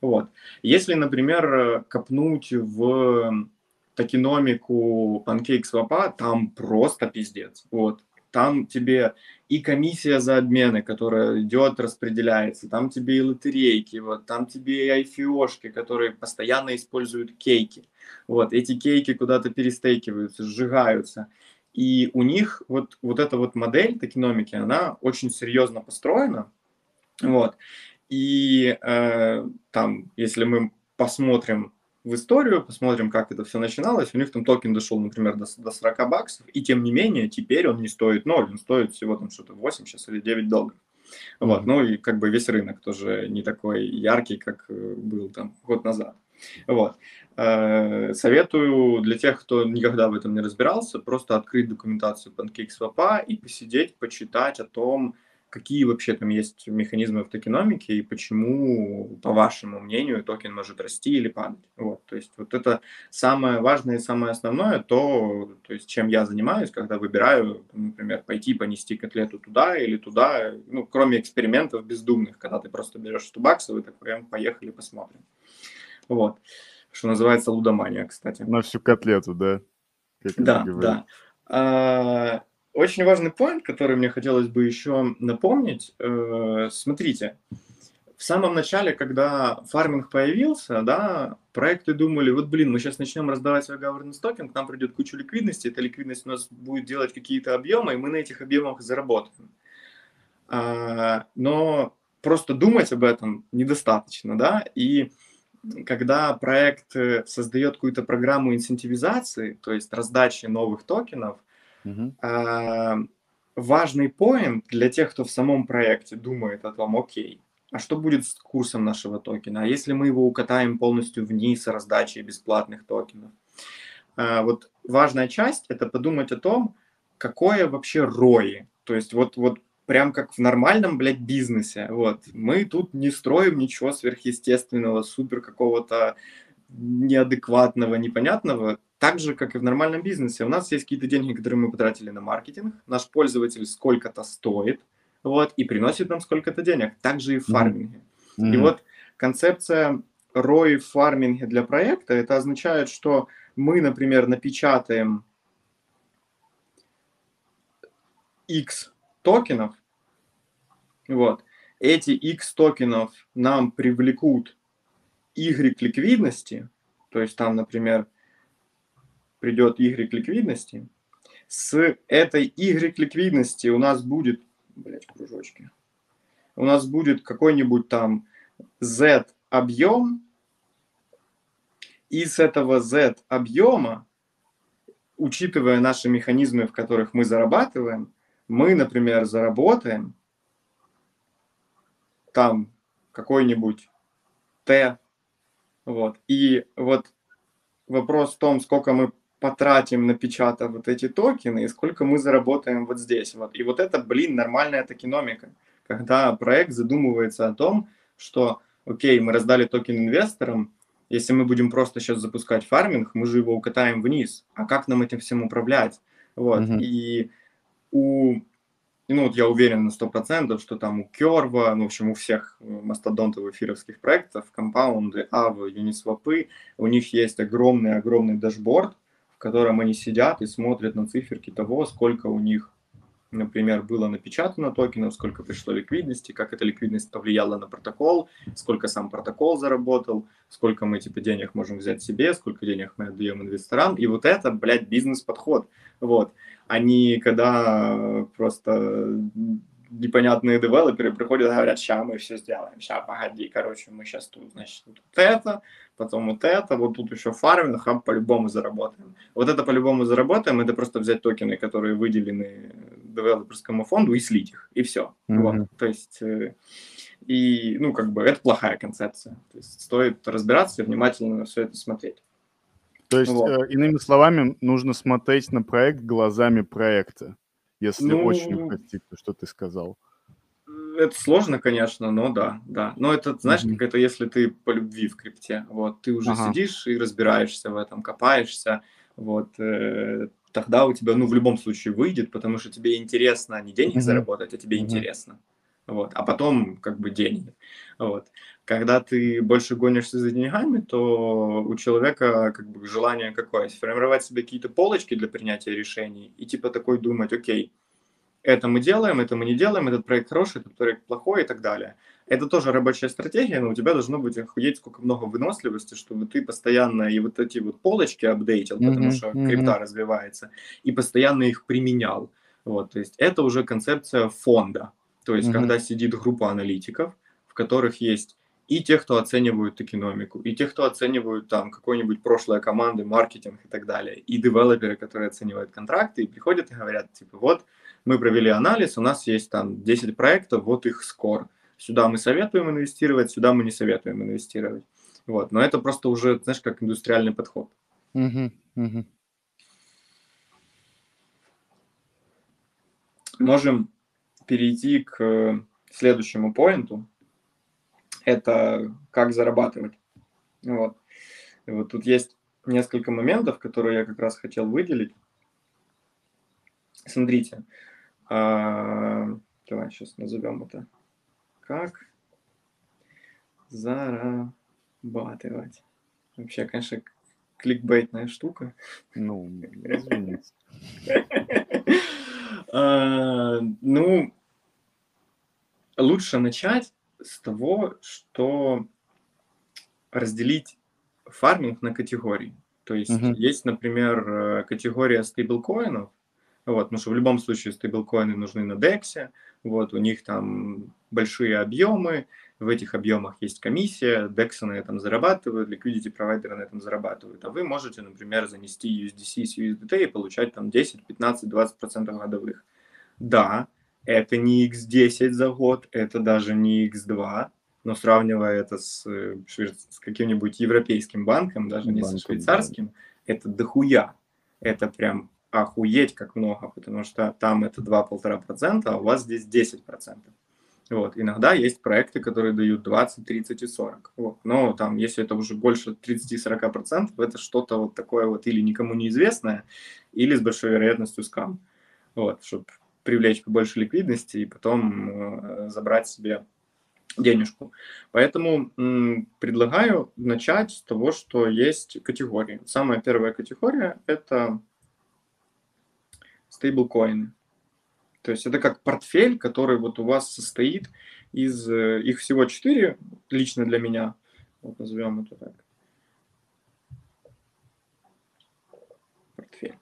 S2: Вот. Если, например, копнуть в токеномику PancakeSwap, там просто пиздец. Вот. Там тебе и комиссия за обмены, которая идет, распределяется, там тебе и лотерейки, вот, там тебе и IFO-шки, которые постоянно используют cake и. Вот, эти кейки куда-то перестейкиваются, сжигаются. И у них вот, вот эта вот модель токеномики, она очень серьезно построена. Вот. И э, там, если мы посмотрим в историю, посмотрим, как это все начиналось, у них там токен дошел, например, до, до 40 баксов, и тем не менее, теперь он не стоит 0, он стоит всего там что-то 8 сейчас или 9 долларов. Вот, ну и как бы весь рынок тоже не такой яркий, как э, был там год назад. Вот. Э, советую для тех, кто никогда в этом не разбирался, просто открыть документацию PancakeSwap и посидеть, почитать о том, какие вообще там есть механизмы в токеномике и почему, по вашему мнению, токен может расти или падать. Вот, то есть вот это самое важное и самое основное, то, то есть чем я занимаюсь, когда выбираю, например, пойти понести котлету туда или туда, ну, кроме экспериментов бездумных, когда ты просто берешь 100 баксов и такой, поехали посмотрим. Вот. Что называется лудомания, кстати.
S1: На всю котлету, да?
S2: Как да, да. Очень важный поинт, который мне хотелось бы еще напомнить. Э, смотрите, в самом начале, когда фарминг появился, да, проекты думали, вот, блин, мы сейчас начнем раздавать свой governance токен, к нам придет куча ликвидности, эта ликвидность у нас будет делать какие-то объемы, и мы на этих объемах заработаем. А, но просто думать об этом недостаточно, да, и когда проект э, создает какую-то программу инцентивизации, то есть раздачи новых токенов, важный поинт для тех, кто в самом проекте думает о том, окей, а что будет с курсом нашего токена? А если мы его укатаем полностью вниз раздачей бесплатных токенов? А, вот важная часть – это подумать о том, какое вообще ROI. То есть вот, вот прям как в нормальном, блядь, бизнесе. Вот. Мы тут не строим ничего сверхъестественного, супер какого-то неадекватного, непонятного. Так же, как и в нормальном бизнесе. У нас есть какие-то деньги, которые мы потратили на маркетинг. Наш пользователь сколько-то стоит, вот, и приносит нам сколько-то денег. Так же и в фарминге. Mm-hmm. И вот концепция ROI в фарминге для проекта, это означает, что мы, например, напечатаем X токенов. Вот. Эти X токенов нам привлекут Y ликвидности, то есть там, например, придет Y ликвидности. С этой Y ликвидности у нас будет, блять, кружочки, у нас будет какой-нибудь там Z объем, и с этого Z объема, учитывая наши механизмы, в которых мы зарабатываем, мы, например, заработаем там какой-нибудь Т, вот, и вот вопрос в том, сколько мы потратим, напечатав вот эти токены, и сколько мы заработаем вот здесь. Вот. И вот это, блин, нормальная токеномика, когда проект задумывается о том, что, окей, мы раздали токен инвесторам, если мы будем просто сейчас запускать фарминг, мы же его укатаем вниз. А как нам этим всем управлять? Вот. Mm-hmm. И у, ну вот я уверен на 100%, что там у Curve а, ну, в общем, у всех э, мастодонтов эфировских проектов, Compound ы, Aave, Uniswap, у них есть огромный-огромный дашборд, котором они сидят и смотрят на циферки того, сколько у них например, было напечатано токенов, сколько пришло ликвидности, как эта ликвидность повлияла на протокол, сколько сам протокол заработал, сколько мы типа денег можем взять себе, сколько денег мы отдаем инвесторам. И вот это, блядь, бизнес-подход. Вот. Они когда просто непонятные девелоперы приходят и говорят, сейчас мы все сделаем, сейчас погоди, короче, мы сейчас тут, значит, вот это, потом вот это, вот тут еще фарминг, а по-любому заработаем. Вот это по-любому заработаем, это просто взять токены, которые выделены девелоперскому фонду и слить их, и все. Mm-hmm. Вот. То есть И, ну, как бы, это плохая концепция. То есть стоит разбираться и внимательно на все это смотреть.
S1: То есть, вот. иными словами, нужно смотреть на проект глазами проекта, если ну, очень хотите, что ты сказал.
S2: Это сложно, конечно, но да, да. Но это, знаешь, mm-hmm. как это, если ты по любви в крипте, вот, ты уже ага. сидишь и разбираешься в этом, копаешься, вот, э, тогда у тебя, ну, в любом случае выйдет, потому что тебе интересно не денег mm-hmm. заработать, а тебе mm-hmm. интересно вот, а потом как бы деньги. Вот. Когда ты больше гонишься за деньгами, то у человека как бы желание какое? Сформировать себе какие-то полочки для принятия решений и типа такой думать, окей, это мы делаем, это мы не делаем, этот проект хороший, этот проект плохой и так далее. Это тоже рабочая стратегия, но у тебя должно быть охуеть сколько много выносливости, чтобы ты постоянно и вот эти вот полочки апдейтил, mm-hmm, потому что mm-hmm. крипта развивается, и постоянно их применял. Вот, то есть это уже концепция фонда. То есть, mm-hmm. когда сидит группа аналитиков, в которых есть и те, кто оценивают экономику, и те, кто оценивают там какой-нибудь прошлое команды, маркетинг и так далее, и девелоперы, которые оценивают контракты, и приходят и говорят, типа, вот, мы провели анализ, у нас есть там 10 проектов, вот их скор. Сюда мы советуем инвестировать, сюда мы не советуем инвестировать. Вот, но это просто уже, знаешь, как индустриальный подход. Можем перейти к следующему поинту. Это как зарабатывать. Вот. И вот тут есть несколько моментов, которые я как раз хотел выделить. Смотрите, а, давай сейчас назовем это. Как зарабатывать. Вообще, конечно, кликбейтная штука.
S1: Ну, извините.
S2: А, ну, лучше начать с того, что разделить фарминг на категории. То есть uh-huh. есть, например, э, категория стейблкоинов, вот, потому что в любом случае стейблкоины нужны на DEX, вот, у них там большие объемы, в этих объемах есть комиссия, DEX на этом зарабатывают, liquidity провайдеры на этом зарабатывают, а вы можете, например, занести USDC с USDT и получать там 10, 15, 20% годовых. Да, это не X10 за год, это даже не X2, но сравнивая это с, э, с каким-нибудь европейским банком, даже не банком, со швейцарским, да. это дохуя. Это прям охуеть как много, потому что там это 2-1,5%, а у вас здесь 10%. Вот. Иногда есть проекты, которые дают 20, 30 и 40. Вот. Но там, если это уже больше 30-40%, это что-то вот такое вот или никому неизвестное, или с большой вероятностью скам. Вот, чтобы привлечь побольше ликвидности и потом э, забрать себе денежку. Поэтому предлагаю начать с того, что есть категории. Самая первая категория – это стейблкоины. То есть это как портфель, который вот у вас состоит из, э, их всего четыре, лично для меня, вот назовем это так. Портфель.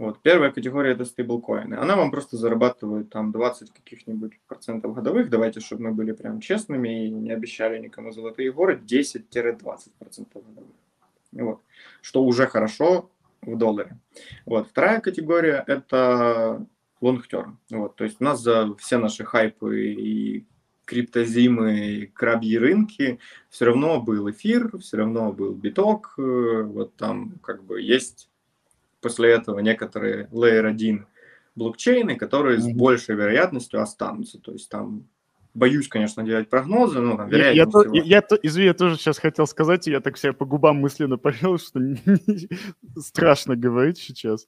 S2: Вот. Первая категория это стейблкоины. Она вам просто зарабатывает там 20 каких-нибудь процентов годовых. Давайте, чтобы мы были прям честными и не обещали никому золотые горы, 10-20 процентов годовых. Вот. Что уже хорошо в долларе. Вот. Вторая категория это long. Вот. То есть у нас за все наши хайпы и криптозимы, и крабьи рынки, все равно был эфир, все равно был биток, э, вот там как бы есть после этого некоторые Layer 1 блокчейны, которые mm-hmm. с большей вероятностью останутся. То есть там боюсь, конечно, делать прогнозы, но там.
S1: Я, я, я, я, извини, я тоже сейчас хотел сказать, и я так себе по губам мысленно повел, что страшно говорить сейчас.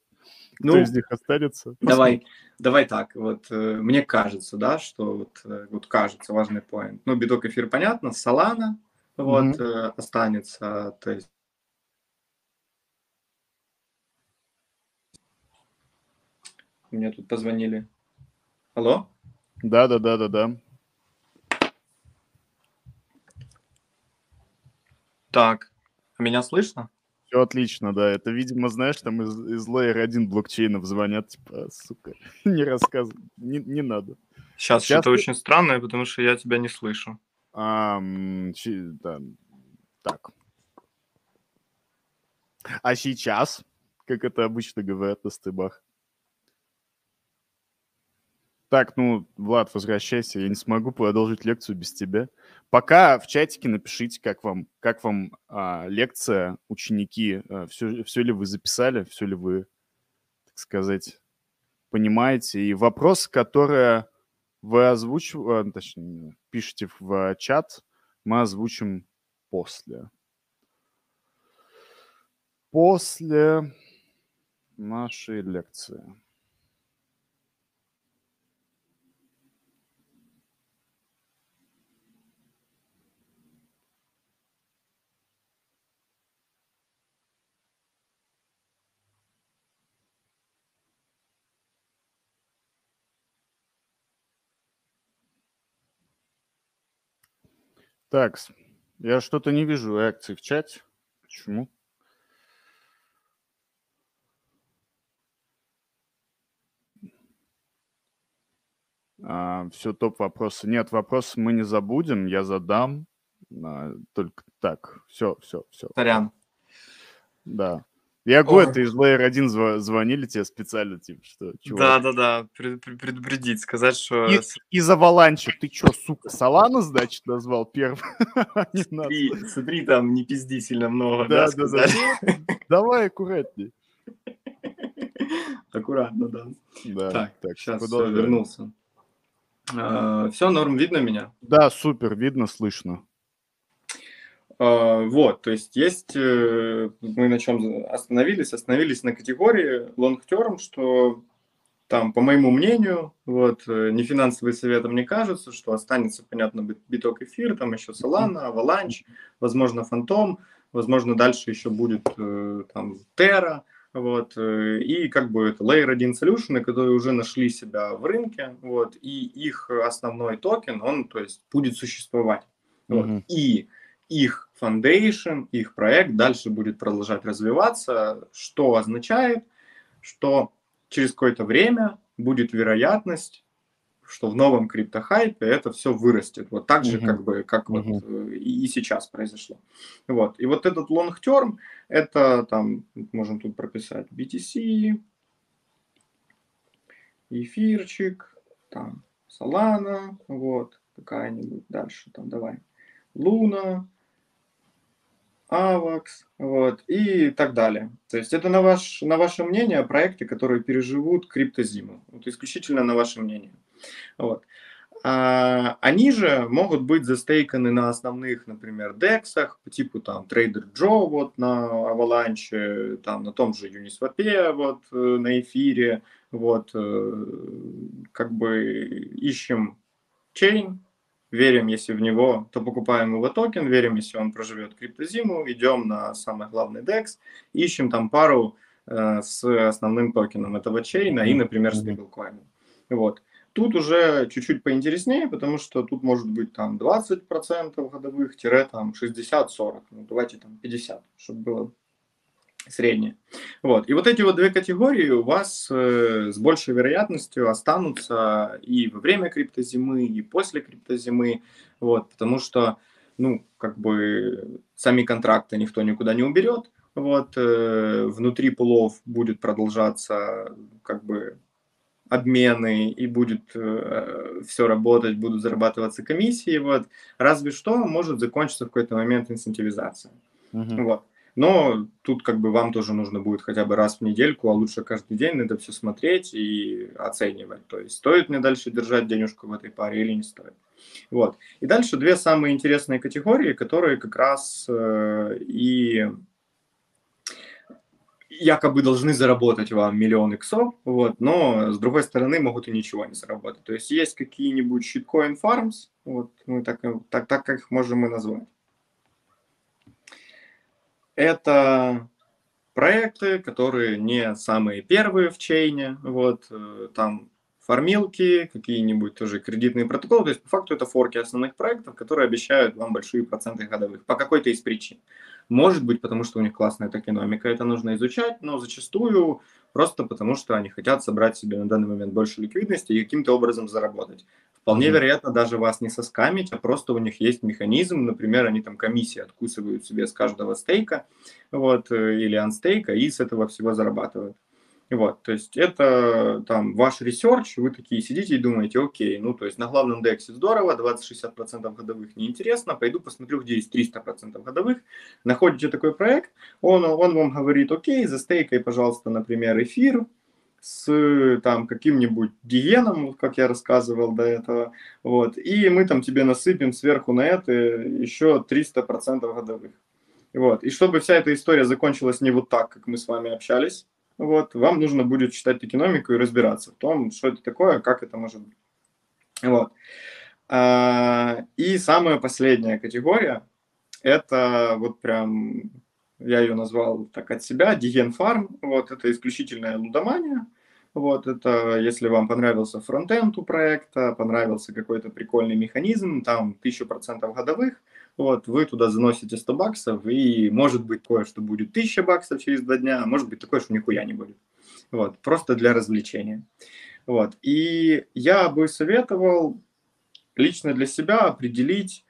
S1: Кто ну, из них останется?
S2: Давай, давай так, вот э, мне кажется, да, что вот, э, вот кажется важный поинт. Ну, биток эфир понятно, Solana вот mm-hmm. останется, то есть Мне тут позвонили. Алло?
S1: Да, да, да, да, да.
S2: Так, а меня слышно?
S1: Все отлично, да. Это, видимо, знаешь, там из, из Layer 1 блокчейнов звонят, типа, сука, не рассказывай, не, не надо.
S2: Сейчас, Сейчас что-то ты... очень странное, потому что я тебя не слышу.
S1: А, чи, да. Так. А сейчас, как это обычно говорят на стыбах? Так, ну, Влад, возвращайся. Я не смогу продолжить лекцию без тебя. Пока в чатике напишите, как вам, как вам а, лекция, ученики. А, все, все ли вы записали, все ли вы, так сказать, понимаете. И вопрос, который вы озвучиваете, а, точнее, пишите в чат, мы озвучим после. После нашей лекции. Так, я что-то не вижу реакции в чате. Почему? А, все, топ вопросы. Нет, вопросы мы не забудем, я задам. А, только так, все, все, все.
S2: Сорян.
S1: Да. Я это из Layer 1 зв- звонили тебе специально, типа, что, чувак.
S2: Да-да-да, предупредить, сказать, что...
S1: И, из Аваланча. Ты что, сука, Солана, значит, назвал первым?
S2: смотри, смотри, там не пизди сильно много,
S1: да, да, да, да. Давай аккуратней.
S2: Аккуратно, да.
S1: Да,
S2: так, так сейчас все, вернулся. А, все, норм, видно меня?
S1: Да, супер, видно, слышно.
S2: А, вот, то есть есть, э, мы на чем остановились, остановились на категории long term, что там, по моему мнению, вот, э, не финансовый совет, а мне кажется, что останется, понятно, биток эфир, там еще Solana, Avalanche, возможно, Фантом, возможно, дальше еще будет э, там Terra, вот, и как бы это Layer 1 Solution, которые уже нашли себя в рынке, вот, и их основной токен, он, то есть, будет существовать. Вот, mm-hmm. И их foundation, их проект дальше будет продолжать развиваться, что означает, что через какое-то время будет вероятность, что в новом криптохайпе это все вырастет. Вот так же, uh-huh. как бы, как uh-huh. вот э, и сейчас произошло. Вот. И вот этот long term, это там, можем тут прописать BTC, эфирчик, там, Solana, вот, какая-нибудь дальше, там, давай, Луна, AVAX, вот, и так далее. То есть это на, ваш, на ваше мнение проекты, которые переживут криптозиму. Вот исключительно на ваше мнение. Вот. А, они же могут быть застейканы на основных, например, по типу там Trader Joe вот на Avalanche, там на том же Uniswap, вот э, на эфире, вот э, как бы ищем чейн, верим, если в него, то покупаем его токен, верим, если он проживет криптозиму, идем на самый главный DEX, ищем там пару э, с основным токеном этого чейна и, например, с стейблкоином. Вот. Тут уже чуть-чуть поинтереснее, потому что тут может быть там 20% годовых, тире там 60-40, ну давайте там 50, чтобы было среднее. Вот. И вот эти вот две категории у вас э, с большей вероятностью останутся и во время криптозимы, и после криптозимы, вот, потому что, ну, как бы сами контракты никто никуда не уберет, вот, э, внутри пулов будет продолжаться, как бы, обмены и будет э, все работать, будут зарабатываться комиссии, вот, разве что может закончиться в какой-то момент инцентивизация. Uh-huh. Вот. Но тут как бы вам тоже нужно будет хотя бы раз в недельку, а лучше каждый день надо все смотреть и оценивать. То есть стоит мне дальше держать денежку в этой паре или не стоит. Вот. И дальше две самые интересные категории, которые как раз э, и якобы должны заработать вам миллион иксов, вот, но с другой стороны могут и ничего не заработать. То есть есть какие-нибудь shitcoin farms, вот, мы так, так, так как их можем и назвать. Это проекты, которые не самые первые в чейне, вот, э, там фармилки, какие-нибудь тоже кредитные протоколы. То есть, по факту, это форки основных проектов, которые обещают вам большие проценты годовых по какой-то из причин. Может быть, потому что у них классная токеномика, это нужно изучать, но зачастую просто потому, что они хотят собрать себе на данный момент больше ликвидности и каким-то образом заработать. Вполне mm-hmm. вероятно, даже вас не соскамить, а просто у них есть механизм, например, они там комиссии откусывают себе с каждого стейка, вот, э, или анстейка, и с этого всего зарабатывают. Вот, то есть это там ваш research, вы такие сидите и думаете, окей, ну то есть на главном DEX е здорово, 20-60% годовых неинтересно, пойду посмотрю, где есть 300% годовых. Находите такой проект, он, он вам говорит, окей, за stake ай, пожалуйста, например, эфир, с там каким-нибудь Degen ом, как я рассказывал до этого, вот, и мы там тебе насыпем сверху на это еще 300% годовых. Вот. И чтобы вся эта история закончилась не вот так, как мы с вами общались, вот, вам нужно будет читать токеномику и разбираться в том, что это такое, как это может быть. Вот. А, и самая последняя категория, это вот прям, я ее назвал так от себя, Диген Фарм, вот, это исключительная лудомания, вот это, если вам понравился фронтенд у проекта, понравился какой-то прикольный механизм, там 1000% годовых, вот, вы туда заносите 100 баксов, и может быть такое, что будет 1000 баксов через два дня, а может быть такое, что нихуя не будет. Вот, просто для развлечения. Вот, и я бы советовал лично для себя определить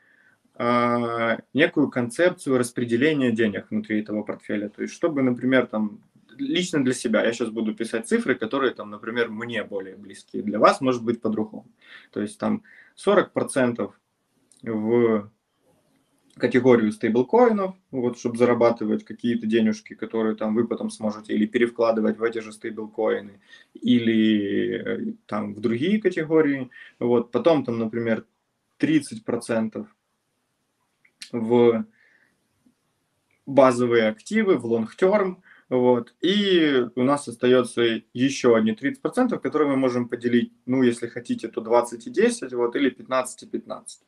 S2: э, некую концепцию распределения денег внутри этого портфеля. То есть, чтобы, например, там, лично для себя, я сейчас буду писать цифры, которые, там, например, мне более близкие. Для вас может быть по-другому. То есть, там, 40% в категорию стейблкоинов, вот, чтобы зарабатывать какие-то денежки, которые там вы потом сможете или перевкладывать в эти же стейблкоины, или э, там в другие категории. Вот, потом там, например, 30% в базовые активы, в long-term, вот. И у нас остается еще одни 30%, которые мы можем поделить, ну, если хотите, то 20 и 10, вот, или 15 и 15.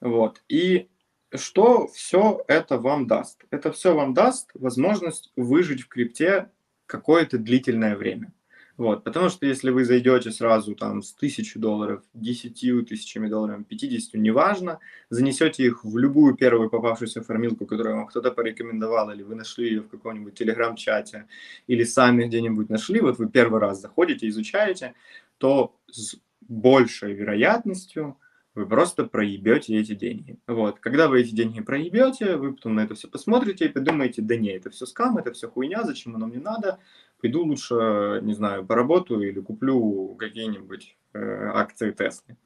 S2: Вот. И что все это вам даст? Это все вам даст возможность выжить в крипте какое-то длительное время. Вот, потому что если вы зайдете сразу там с тысячи долларов, десятью тысячами долларов, 50, неважно, занесете их в любую первую попавшуюся формилку, которую вам кто-то порекомендовал, или вы нашли ее в каком-нибудь телеграм-чате, или сами где-нибудь нашли, вот вы первый раз заходите, изучаете, то с большей вероятностью вы просто проебете эти деньги. Вот. Когда вы эти деньги проебете, вы потом на это все посмотрите и подумаете, да не, это все скам, это все хуйня, зачем оно мне надо, пойду лучше, не знаю, поработаю или куплю какие-нибудь э, акции Теслы.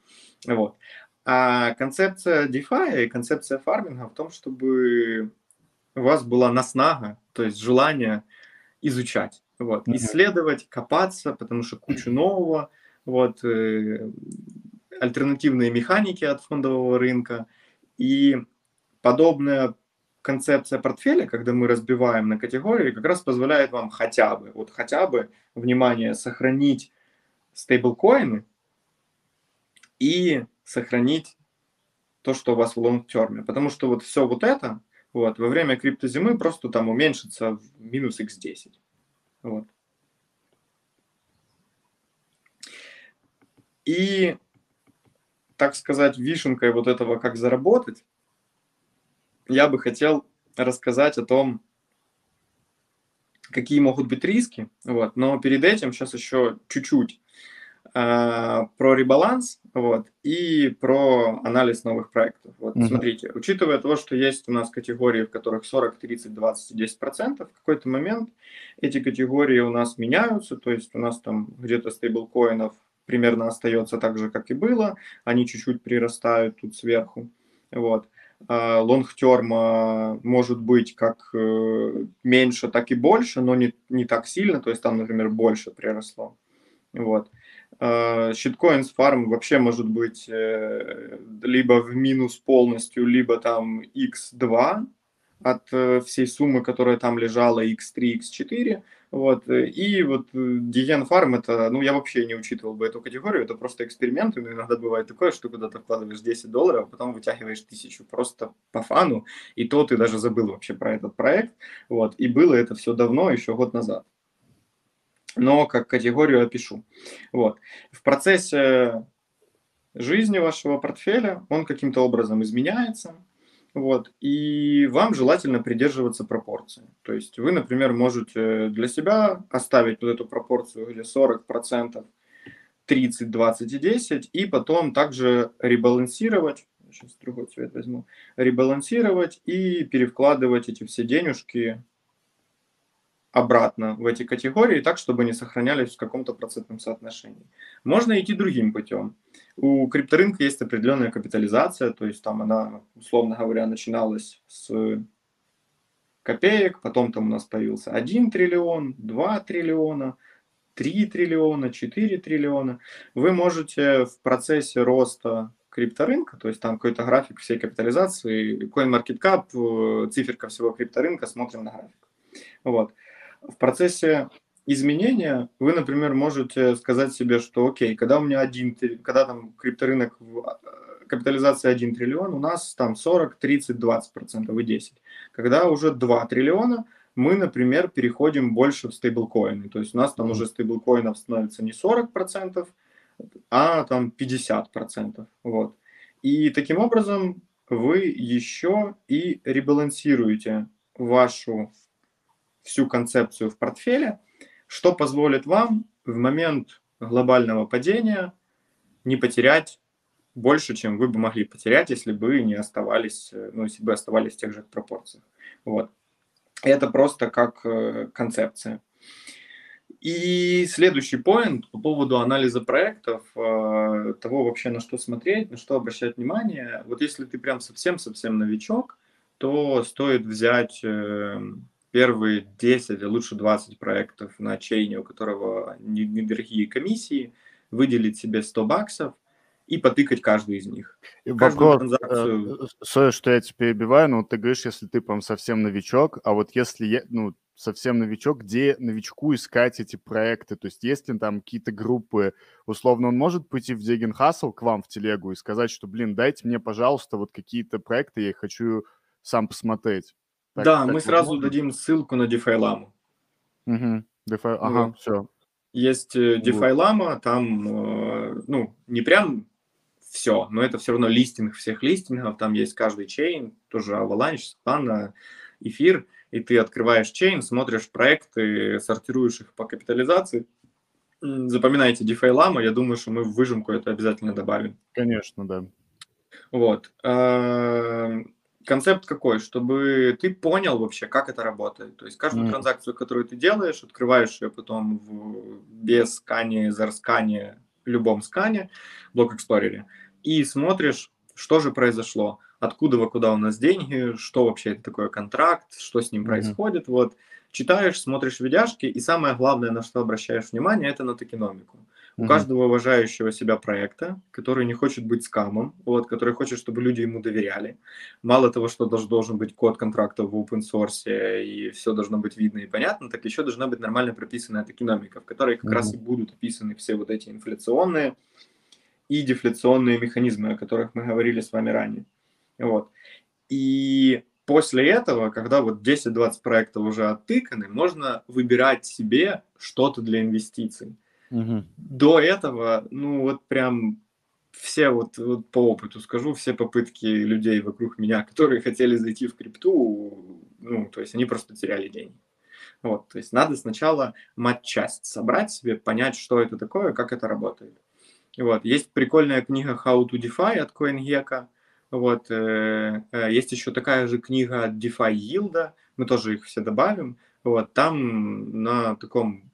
S2: Вот. А концепция DeFi и концепция фарминга в том, чтобы у вас была наснага, то есть желание изучать, вот, mm-hmm. исследовать, копаться, потому что куча нового, вот, э, альтернативные механики от фондового рынка. И подобная концепция портфеля, когда мы разбиваем на категории, как раз позволяет вам хотя бы, вот хотя бы, внимание, сохранить стейблкоины и сохранить то, что у вас в лонгтерме. Потому что вот все вот это вот, во время криптозимы просто там уменьшится в минус x10. Вот. И так сказать, вишенкой вот этого, как заработать, я бы хотел рассказать о том, какие могут быть риски. Вот. Но перед этим сейчас еще чуть-чуть э, про ребаланс вот, и про анализ новых проектов. Вот, mm-hmm. Смотрите, учитывая то, что есть у нас категории, в которых 40, 30, 20 и 10 процентов, в какой-то момент эти категории у нас меняются, то есть у нас там где-то стейблкоинов примерно остается так же, как и было. Они чуть-чуть прирастают тут сверху. Вот. Лонгтерм а, может быть как э, меньше, так и больше, но не, не так сильно. То есть там, например, больше приросло. Вот. Щиткоинс фарм вообще может быть э, либо в минус полностью, либо там x2 от э, всей суммы, которая там лежала, x3, x4. Вот. Э, и вот Диен э, Фарм это, ну, я вообще не учитывал бы эту категорию, это просто эксперимент, но иногда бывает такое, что куда ты вкладываешь 10 долларов, а потом вытягиваешь тысячу просто по фану, и то ты даже забыл вообще про этот проект, вот, и было это все давно, еще год назад. Но как категорию опишу. Вот. В процессе жизни вашего портфеля он каким-то образом изменяется, вот. И вам желательно придерживаться пропорции. То есть вы, например, можете для себя оставить вот эту пропорцию, где 40%, 30, 20 и 10, и потом также ребалансировать, сейчас другой цвет возьму, ребалансировать и перевкладывать эти все денежки обратно в эти категории так, чтобы они сохранялись в каком-то процентном соотношении. Можно идти другим путем. У крипторынка есть определенная капитализация, то есть там она, условно говоря, начиналась с копеек, потом там у нас появился 1 триллион, 2 триллиона, 3 триллиона, 4 триллиона. Вы можете в процессе роста крипторынка, то есть там какой-то график всей капитализации, CoinMarketCap, э, циферка всего крипторынка, смотрим на график. Вот. В процессе изменения вы, например, можете сказать себе, что окей, когда у меня один, когда там крипторынок э, капитализация 1 триллион, у нас там 40, 30, 20 процентов и 10. Когда уже 2 триллиона, мы, например, переходим больше в стейблкоины. То есть у нас там уже стейблкоинов становится не 40 процентов, а там 50 процентов. Вот. И таким образом вы еще и ребалансируете вашу всю концепцию в портфеле, что позволит вам в момент глобального падения не потерять больше, чем вы бы могли потерять, если бы не оставались, ну, если бы оставались в тех же пропорциях. Вот. Это просто как э, концепция. И следующий поинт по поводу анализа проектов, э, того вообще на что смотреть, на что обращать внимание. Вот если ты прям совсем-совсем новичок, то стоит взять э, первые 10, а лучше 20 проектов на чейне, у которого недорогие комиссии, выделить себе 100 баксов и потыкать каждый из них.
S1: И вопрос, транзакцию... э, что я тебя перебиваю, но ты говоришь, если ты прям совсем новичок, а вот если я, ну, совсем новичок, где новичку искать эти проекты? То есть есть ли там какие-то группы, условно, он может пойти в Деген Хасл к вам в телегу и сказать, что, блин, дайте мне, пожалуйста, вот какие-то проекты, я хочу сам посмотреть.
S2: Так, да, так мы сразу можно? дадим ссылку на DeFi Lama.
S1: Угу. DeFi, ага, вот. все.
S2: Есть э, DeFi Lama, там, э, ну, не прям все, но это все равно листинг всех листингов, там есть каждый чейн, тоже Avalanche, Solana, эфир, и ты открываешь чейн, смотришь проекты, сортируешь их по капитализации, запоминайте DeFi Lama, я думаю, что мы в выжимку это обязательно добавим.
S1: Конечно, да.
S2: Вот. Концепт какой? Чтобы ты понял вообще, как это работает. То есть каждую mm. транзакцию, которую ты делаешь, открываешь ее потом в, без скане, зарскане, любом скане, блок Explorer, и смотришь, что же произошло, откуда во куда у нас деньги, что вообще это такое контракт, что с ним mm-hmm. происходит. Вот читаешь, смотришь видяшки, и самое главное, на что обращаешь внимание, это на токеномику. У каждого уважающего себя проекта, который не хочет быть скамом, вот, который хочет, чтобы люди ему доверяли. Мало того, что даже должен быть код контракта в open source и все должно быть видно и понятно, так еще должна быть нормально прописанная токеномика, в которой как mm-hmm. раз и будут описаны все вот эти инфляционные и дефляционные механизмы, о которых мы говорили с вами ранее. Вот. И после этого, когда вот 10-20 проектов уже оттыканы, можно выбирать себе что-то для инвестиций. Угу. До этого, ну вот прям все вот, вот по опыту скажу, все попытки людей вокруг меня, которые хотели зайти в крипту, ну, то есть они просто теряли деньги. Вот, то есть надо сначала мать-часть собрать себе, понять, что это такое, как это работает. Вот, есть прикольная книга How to DeFi от CoinGecko. Вот, э, э, есть еще такая же книга от DeFi Yield, мы тоже их все добавим. Вот, там на таком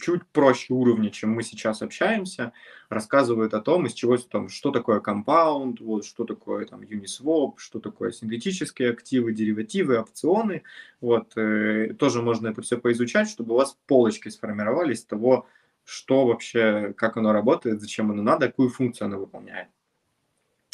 S2: чуть проще уровня, чем мы сейчас общаемся, рассказывают о том, из чего там, что такое компаунд, вот, что такое там Uniswap, что такое синтетические активы, деривативы, опционы. Вот, э, тоже можно это все поизучать, чтобы у вас полочки сформировались того, что вообще, как оно работает, зачем оно надо, какую функцию оно выполняет.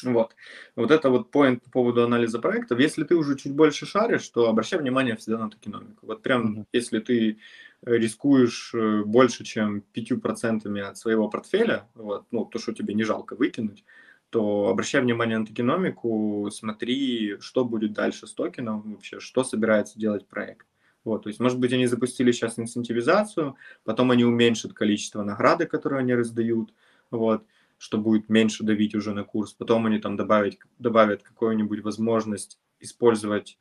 S2: Вот. Вот это вот поинт по поводу анализа проектов. Если ты уже чуть больше шаришь, то обращай внимание всегда на токеномику. Вот прям, mm-hmm. если ты рискуешь э, больше, чем 5% от своего портфеля, вот, ну, то, что тебе не жалко выкинуть, то обращай внимание на токеномику, смотри, что будет дальше с токеном вообще, что собирается делать проект. Вот, то есть, может быть, они запустили сейчас инцентивизацию, потом они уменьшат количество награды, которые они раздают, вот, что будет меньше давить уже на курс. Потом они там добавить, добавят какую-нибудь возможность использовать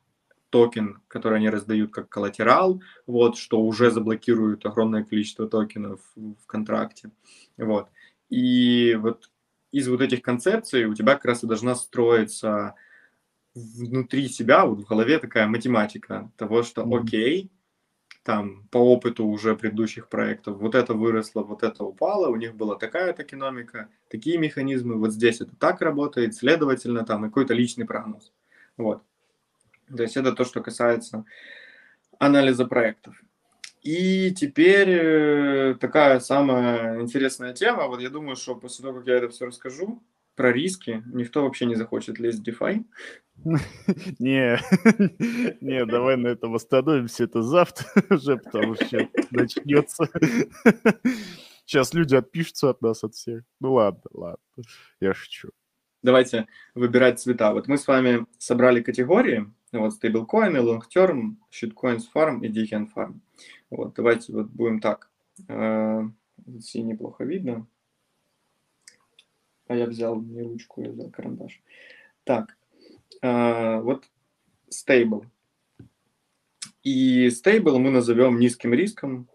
S2: токен, который они раздают как коллатерал, вот, что уже заблокирует огромное количество токенов в контракте. Вот. И вот из вот этих концепций у тебя как раз и должна строиться внутри себя, вот в голове такая математика того, что окей, там по опыту уже предыдущих проектов, вот это выросло, вот это упало, у них была такая токеномика, такие механизмы, вот здесь это так работает, следовательно, там какой-то личный прогноз. Вот. То есть это то, что касается анализа проектов. И теперь э, такая самая интересная тема. Вот я думаю, что после того, как я это все расскажу про риски, никто вообще не захочет лезть в DeFi.
S1: Не, не, давай на этом остановимся. Это завтра уже, потому что начнется. Сейчас люди отпишутся от нас, от всех. Ну ладно, ладно, я шучу.
S2: Давайте выбирать цвета. Вот мы с вами собрали категории. Вот стейблкоины, long term, shitcoins farm и deacon farm. Вот, давайте вот будем так. Э, синий плохо видно. А я взял не ручку, я взял карандаш. Так, э, вот стейбл. И стейбл мы назовем низким риском.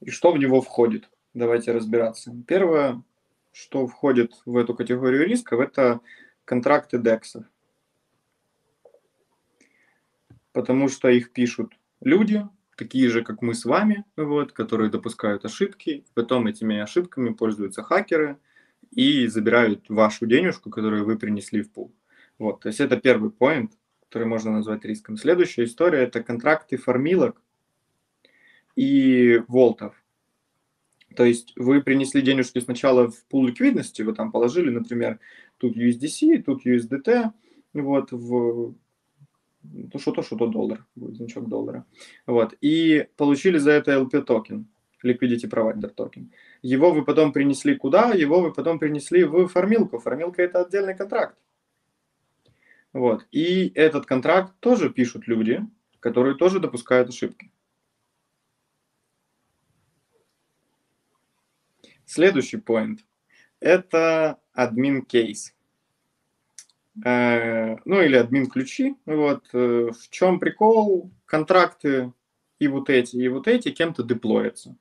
S2: И что в него входит? Давайте разбираться. Первое, что входит в эту категорию рисков, это контракты дексов потому что их пишут люди, такие же, как мы с вами, вот, которые допускают ошибки. Потом этими ошибками пользуются хакеры и забирают вашу денежку, которую вы принесли в пул. Вот, то есть это первый поинт, который можно назвать риском. Следующая история – это контракты формилок и vault ов. То есть вы принесли денежки сначала в пул ликвидности, вы там положили, например, тут USDC, тут USDT, вот, в что то, что то доллар, будет значок доллара. Вот. И получили за это LP токен, Liquidity Provider токен. Его вы потом принесли куда? Его вы потом принесли в фармилку. Фармилка это отдельный контракт. Вот. И этот контракт тоже пишут люди, которые тоже допускают ошибки. Следующий point – это админ кейс. Э, ну или админ ключи. Вот э, в чем прикол? Контракты и вот эти, и вот эти кем-то деплоятся.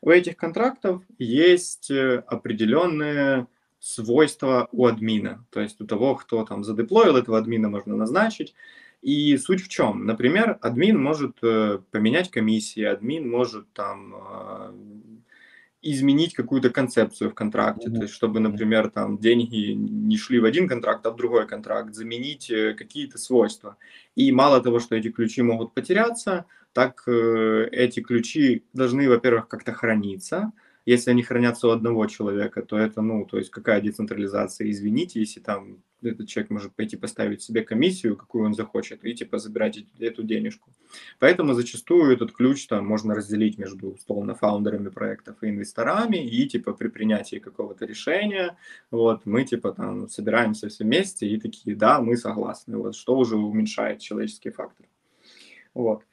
S2: У этих контрактов есть э, определенные свойства у админа. То есть у того, кто там задеплоил, этого админа можно назначить. И суть в чем? Например, админ может поменять комиссии, админ может там изменить какую-то концепцию в контракте, mm-hmm. то есть чтобы, например, там деньги не шли в один контракт, а в другой контракт, заменить э, какие-то свойства. И мало того, что эти ключи могут потеряться, так э, эти ключи должны, во-первых, как-то храниться, если они хранятся у одного человека, то это, ну, то есть какая децентрализация, извините, если там этот человек может пойти поставить себе комиссию, какую он захочет, и типа забирать эту денежку. Поэтому зачастую этот ключ там можно разделить между, условно, фаундерами проектов и инвесторами, и типа при принятии какого-то решения, вот, мы типа там собираемся все вместе и такие, да, мы согласны, вот, что уже уменьшает человеческий фактор. Вот.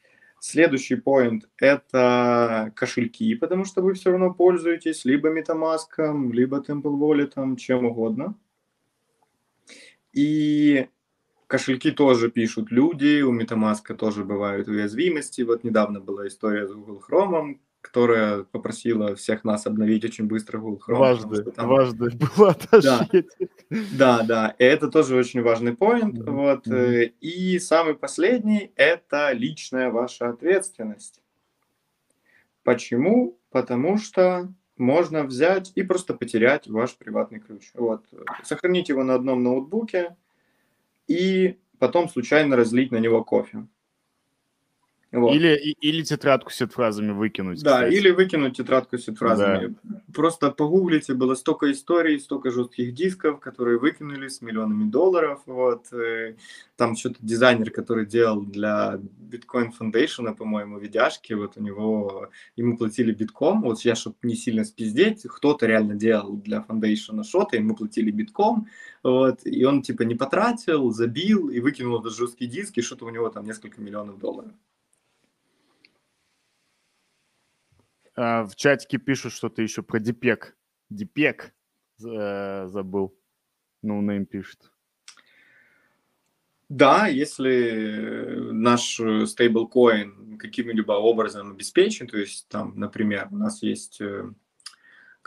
S2: Следующий point – это кошельки, потому что вы все равно пользуетесь либо MetaMask, либо Temple Wallet, чем угодно. И кошельки тоже пишут люди, у MetaMask тоже бывают уязвимости. Вот недавно была история с Google Chrome, которая попросила всех нас обновить очень быстро Google Chrome.
S1: Важно, там... важно было да,
S2: да, да, это тоже очень важный поинт. Mm-hmm. Вот. Mm-hmm. И самый последний – это личная ваша ответственность. Почему? Потому что можно взять и просто потерять ваш приватный ключ. Вот. Сохранить его на одном ноутбуке и потом случайно разлить на него кофе.
S1: Вот. Или, или тетрадку с фразами выкинуть.
S2: Да, кстати. или выкинуть тетрадку с фразами. Да. Просто погуглите, было столько историй, столько жестких дисков, которые выкинули с миллионами долларов. Вот. Э, там что-то дизайнер, который делал для Bitcoin Foundation, по-моему, видяшки, вот у него, ему платили битком, вот я, чтобы не сильно спиздеть, кто-то реально делал для Foundation что-то, ему платили битком, вот, и он типа не потратил, забил и выкинул этот жесткий диск, и что-то у него там несколько миллионов долларов.
S1: В чатике пишут что-то еще про Дипек. Дипек э, забыл. Ну, нейм пишет.
S2: Да, если наш стейблкоин каким-либо образом обеспечен, то есть там, например, у нас есть э,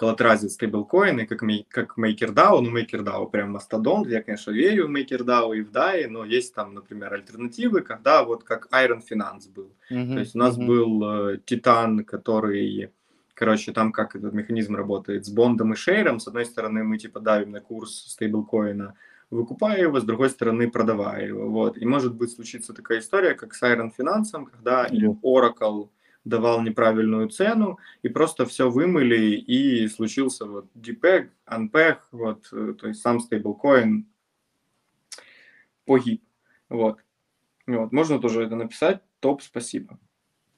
S2: коллатеразит стейблкоины, как, как MakerDAO. Ну, MakerDAO прям мастодонт. Я, конечно, верю в MakerDAO и в DAI, но есть там, например, альтернативы, когда вот как Iron Finance был. Mm-hmm. То есть у нас mm-hmm. был э, Титан, который короче, там как этот механизм работает с бондом и шейром. С одной стороны, мы типа давим на курс стейблкоина, выкупая его, с другой стороны, продавая его. Вот. И может быть случиться такая история, как с Iron Finance, когда mm-hmm. Oracle давал неправильную цену, и просто все вымыли, и случился вот DPEG, UNPEG, вот, э, то есть сам стейблкоин погиб. Вот. вот. Можно тоже это написать. Топ, спасибо.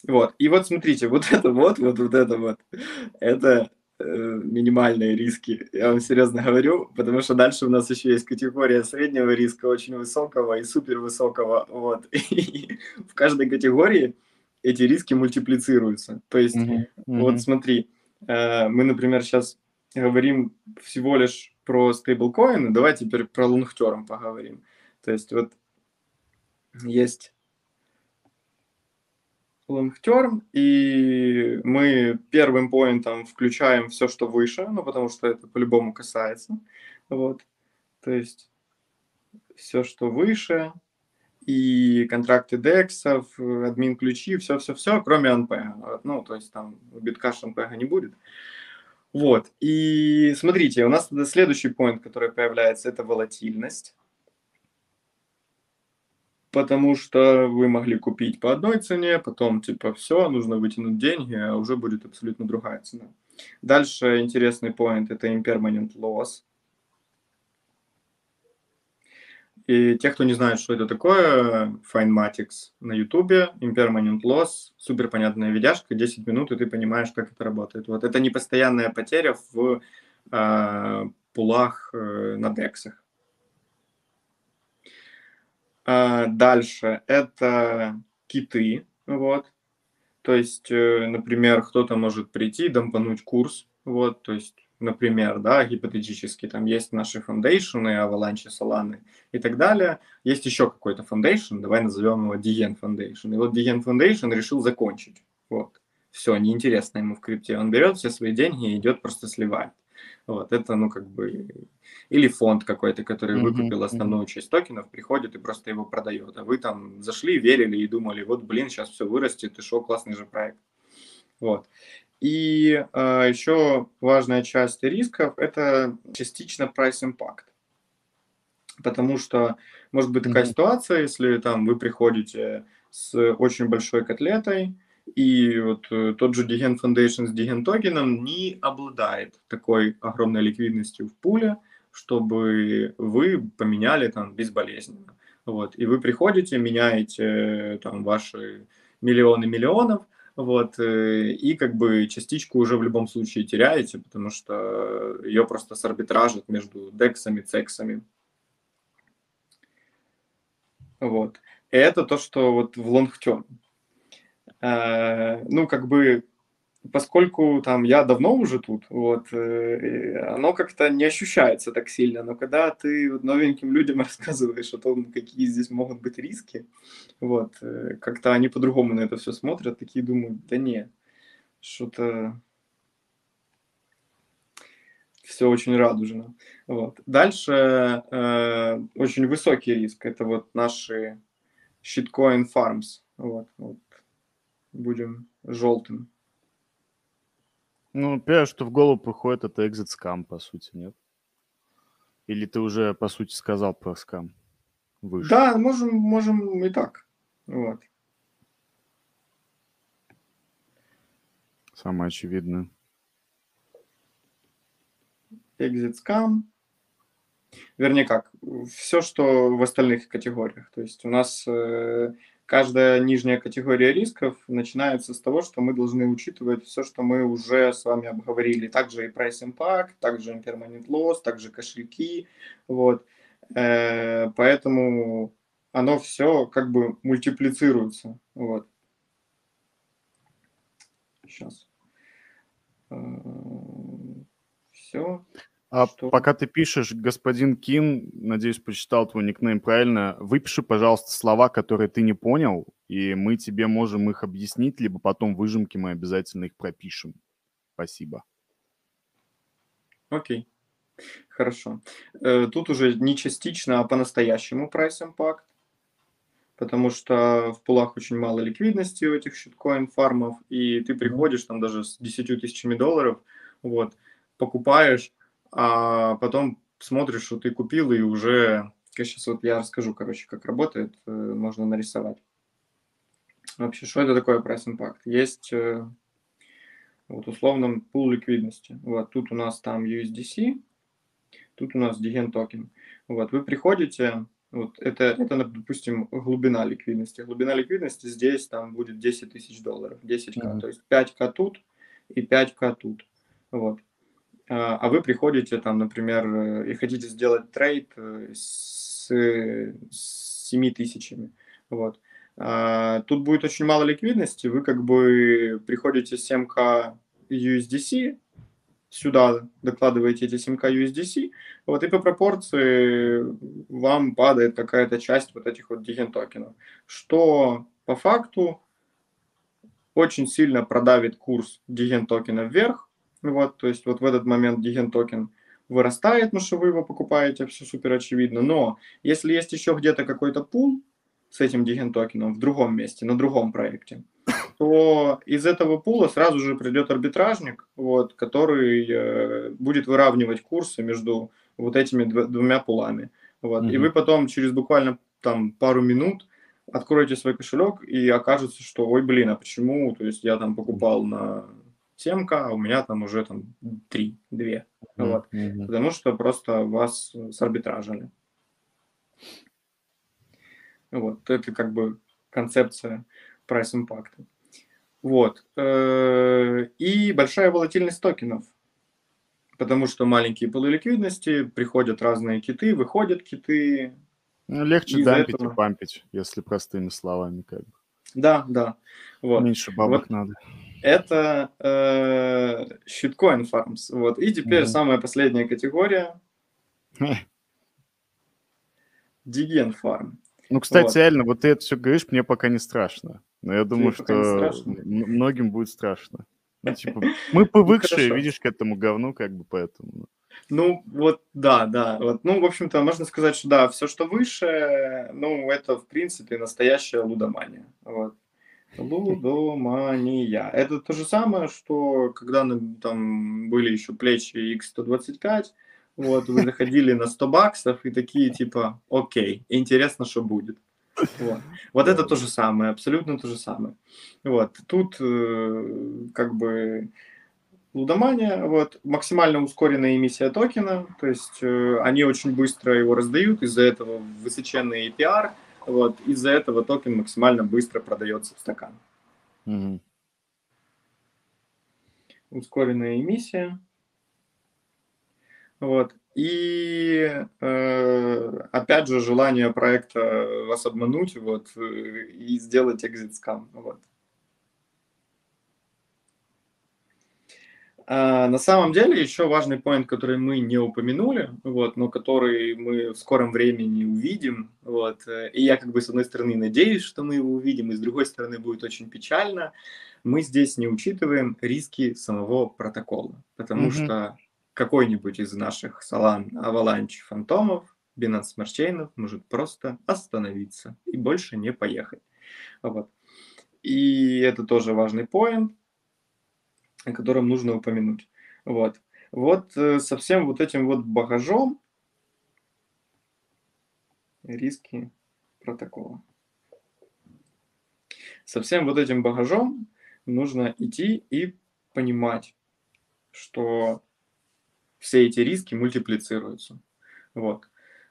S2: Вот. И вот смотрите, вот это вот, вот, вот это вот, это э, минимальные риски. Я вам серьезно говорю, потому что дальше у нас еще есть категория среднего риска, очень высокого и супер высокого. Вот. И в каждой категории эти риски мультиплицируются. То есть, mm-hmm. вот смотри, э, мы, например, сейчас говорим всего лишь про стейблкоины, давай теперь про лонгтерм поговорим. То есть вот есть long term, и мы первым поинтом включаем все, что выше, ну, потому что это по-любому касается, вот, то есть все, что выше, и контракты дексов, админ ключи, все-все-все, кроме NP, ну, то есть там биткаш NP не будет. Вот, и смотрите, у нас тогда следующий поинт, который появляется, это волатильность потому что вы могли купить по одной цене, потом типа все, нужно вытянуть деньги, а уже будет абсолютно другая цена. Дальше интересный point это impermanent loss. И те, кто не знает, что это такое, Findmatics на YouTube, Impermanent Loss, супер понятная видяшка, 10 минут, и ты понимаешь, как это работает. Вот это не постоянная потеря в э, пулах э, на дексах. А, дальше это киты, вот. То есть, э, например, кто-то может прийти, дампануть курс, вот, то есть, например, да, гипотетически, там есть наши фондейшены, Avalanche, Solana и так далее. Есть еще какой-то фондейшн, давай назовем его Digen Foundation. И вот Digen Foundation решил закончить, вот. Все, неинтересно ему в крипте. Он берет все свои деньги и идет просто сливать. Вот, это, ну, как бы... Или фонд какой-то, который выкупил основную часть токенов, приходит и просто его продает. А вы там зашли, верили и думали, вот, блин, сейчас все вырастет, и шо, классный же проект. Вот. И э, а, еще важная часть рисков – это частично price impact. Потому что может быть такая mm-hmm. ситуация, если там вы приходите с очень большой котлетой, и вот э, тот же Degen Foundation с Degen токеном не обладает такой огромной ликвидностью в пуле, чтобы вы поменяли там безболезненно. Вот. И вы приходите, меняете э, там ваши миллионы миллионов, вот, э, и как бы частичку уже в любом случае теряете, потому что ее просто сарбитражат между дексами, цексами. Вот. И это то, что вот в long-term. Э, ну, как бы, поскольку там я давно уже тут, вот, э, оно как-то не ощущается так сильно, но когда ты новеньким людям рассказываешь о том, какие здесь могут быть риски, вот, э, как-то они по-другому на это все смотрят, такие думают, да не, что-то все очень радужно. Вот. Дальше э, очень высокий риск. Это вот наши shitcoin farms. Вот, вот будем желтым.
S1: Ну, первое, что в голову приходит, это exit scam, по сути, нет? Или ты уже, по сути, сказал про скам?
S2: Выше? Да, можем, можем и так. Вот.
S1: Самое очевидное.
S2: Exit scam. Вернее как, все, что в остальных категориях. То есть у нас э, каждая нижняя категория рисков начинается с того, что мы должны учитывать все, что мы уже с вами обговорили. Также и price impact, также impermanent loss, также кошельки. Вот. Э, поэтому оно все как бы мультиплицируется. Вот. Сейчас. Э,
S1: все. А что? пока ты пишешь, господин Кин, надеюсь, прочитал твой никнейм правильно, выпиши, пожалуйста, слова, которые ты не понял, и мы тебе можем их объяснить, либо потом выжимки мы обязательно их пропишем. Спасибо.
S2: Окей. Хорошо. Э, тут уже не частично, а по-настоящему прайс импакт, потому что в пулах очень мало ликвидности у этих shitcoin farm ов, и ты приходишь там даже с 10 тысячами долларов, вот, покупаешь, а потом смотришь, что ты купил, и уже... Сейчас вот я расскажу, короче, как работает, э, можно нарисовать. Вообще, что это такое price impact? Есть э, вот условно пул ликвидности. Вот тут у нас там USDC, тут у нас Degen токен. Вот вы приходите, вот это, это, допустим, глубина ликвидности. Глубина ликвидности здесь там будет 10 тысяч долларов, 10к, mm-hmm. то есть 5к тут и 5к тут. Вот. А, а вы приходите там, например, э, и хотите сделать трейд э, с, с 7 тысячами. Вот. А, тут будет очень мало ликвидности, вы как бы приходите с 7к USDC, сюда докладываете эти 7к USDC, вот и по пропорции вам падает какая-то часть вот этих вот Degen токенов, что по факту очень сильно продавит курс Degen токена вверх, вот, то есть вот в этот момент Degen токен вырастает, потому что вы его покупаете, все супер очевидно, но если есть еще где-то какой-то пул, с этим Degen токеном в другом месте, на другом проекте, то из этого пула сразу же придет арбитражник, вот, который э, будет выравнивать курсы между вот этими дв- двумя пулами. Вот. Mm-hmm. И вы потом через буквально там пару минут откроете свой кошелек и окажется, что ой, блин, а почему? То есть я там покупал на 7к, а у меня там уже там 3, 2. Mm-hmm. Вот. Потому что просто вас сарбитражили. Вот, это как бы концепция прайс-импакта. Вот. Э, и большая волатильность токенов. Потому что маленькие пулы ликвидности, приходят разные киты, выходят киты.
S1: Ну, легче дампить этого... и пампить, если простыми словами как бы.
S2: Да, да.
S1: Вот. Меньше бабок вот. надо.
S2: Это э, shitcoin farms. Вот. И теперь mm самая последняя категория. Диген фарм.
S1: Ну, кстати, вот. реально, вот ты это все говоришь, мне пока не страшно. Но я думаю, что многим будет страшно. Ну, типа, мы ну, привыкшие, ну, видишь, к этому говну, как бы поэтому.
S2: Ну, вот, да, да. Вот, ну, в общем-то, можно сказать, что да, все, что выше, ну, это, в принципе, настоящая лудомания. Вот. Лудомания. Это то же самое, что когда там были еще плечи X125, вот, вы заходили на 100 баксов и такие типа, окей, интересно, что будет. Вот. вот это то же самое, абсолютно то же самое. Вот. Тут э, как бы лудомания, вот, максимально ускоренная эмиссия токена, то есть э, они очень быстро его раздают, из-за этого высоченный APR, вот, из-за этого токен максимально быстро продается в стакан. Угу. Ускоренная эмиссия. Вот. И э, опять же желание проекта вас обмануть вот, э, и сделать экзит скам. Вот. А, на самом деле еще важный поинт, который мы не упомянули, вот, но который мы в скором времени увидим. Вот, и я как бы с одной стороны надеюсь, что мы его увидим, и с другой стороны будет очень печально. Мы здесь не учитываем риски самого протокола, потому mm-hmm. что какой-нибудь из наших Solana, Avalanche, фантомов, Binance Smart Chain может просто остановиться и больше не поехать. Вот. И это тоже важный поинт, о котором нужно упомянуть. Вот. Вот э, со всем вот этим вот багажом риски протокола. Со всем вот этим багажом нужно идти и понимать, что все эти риски мультиплицируются. Вот.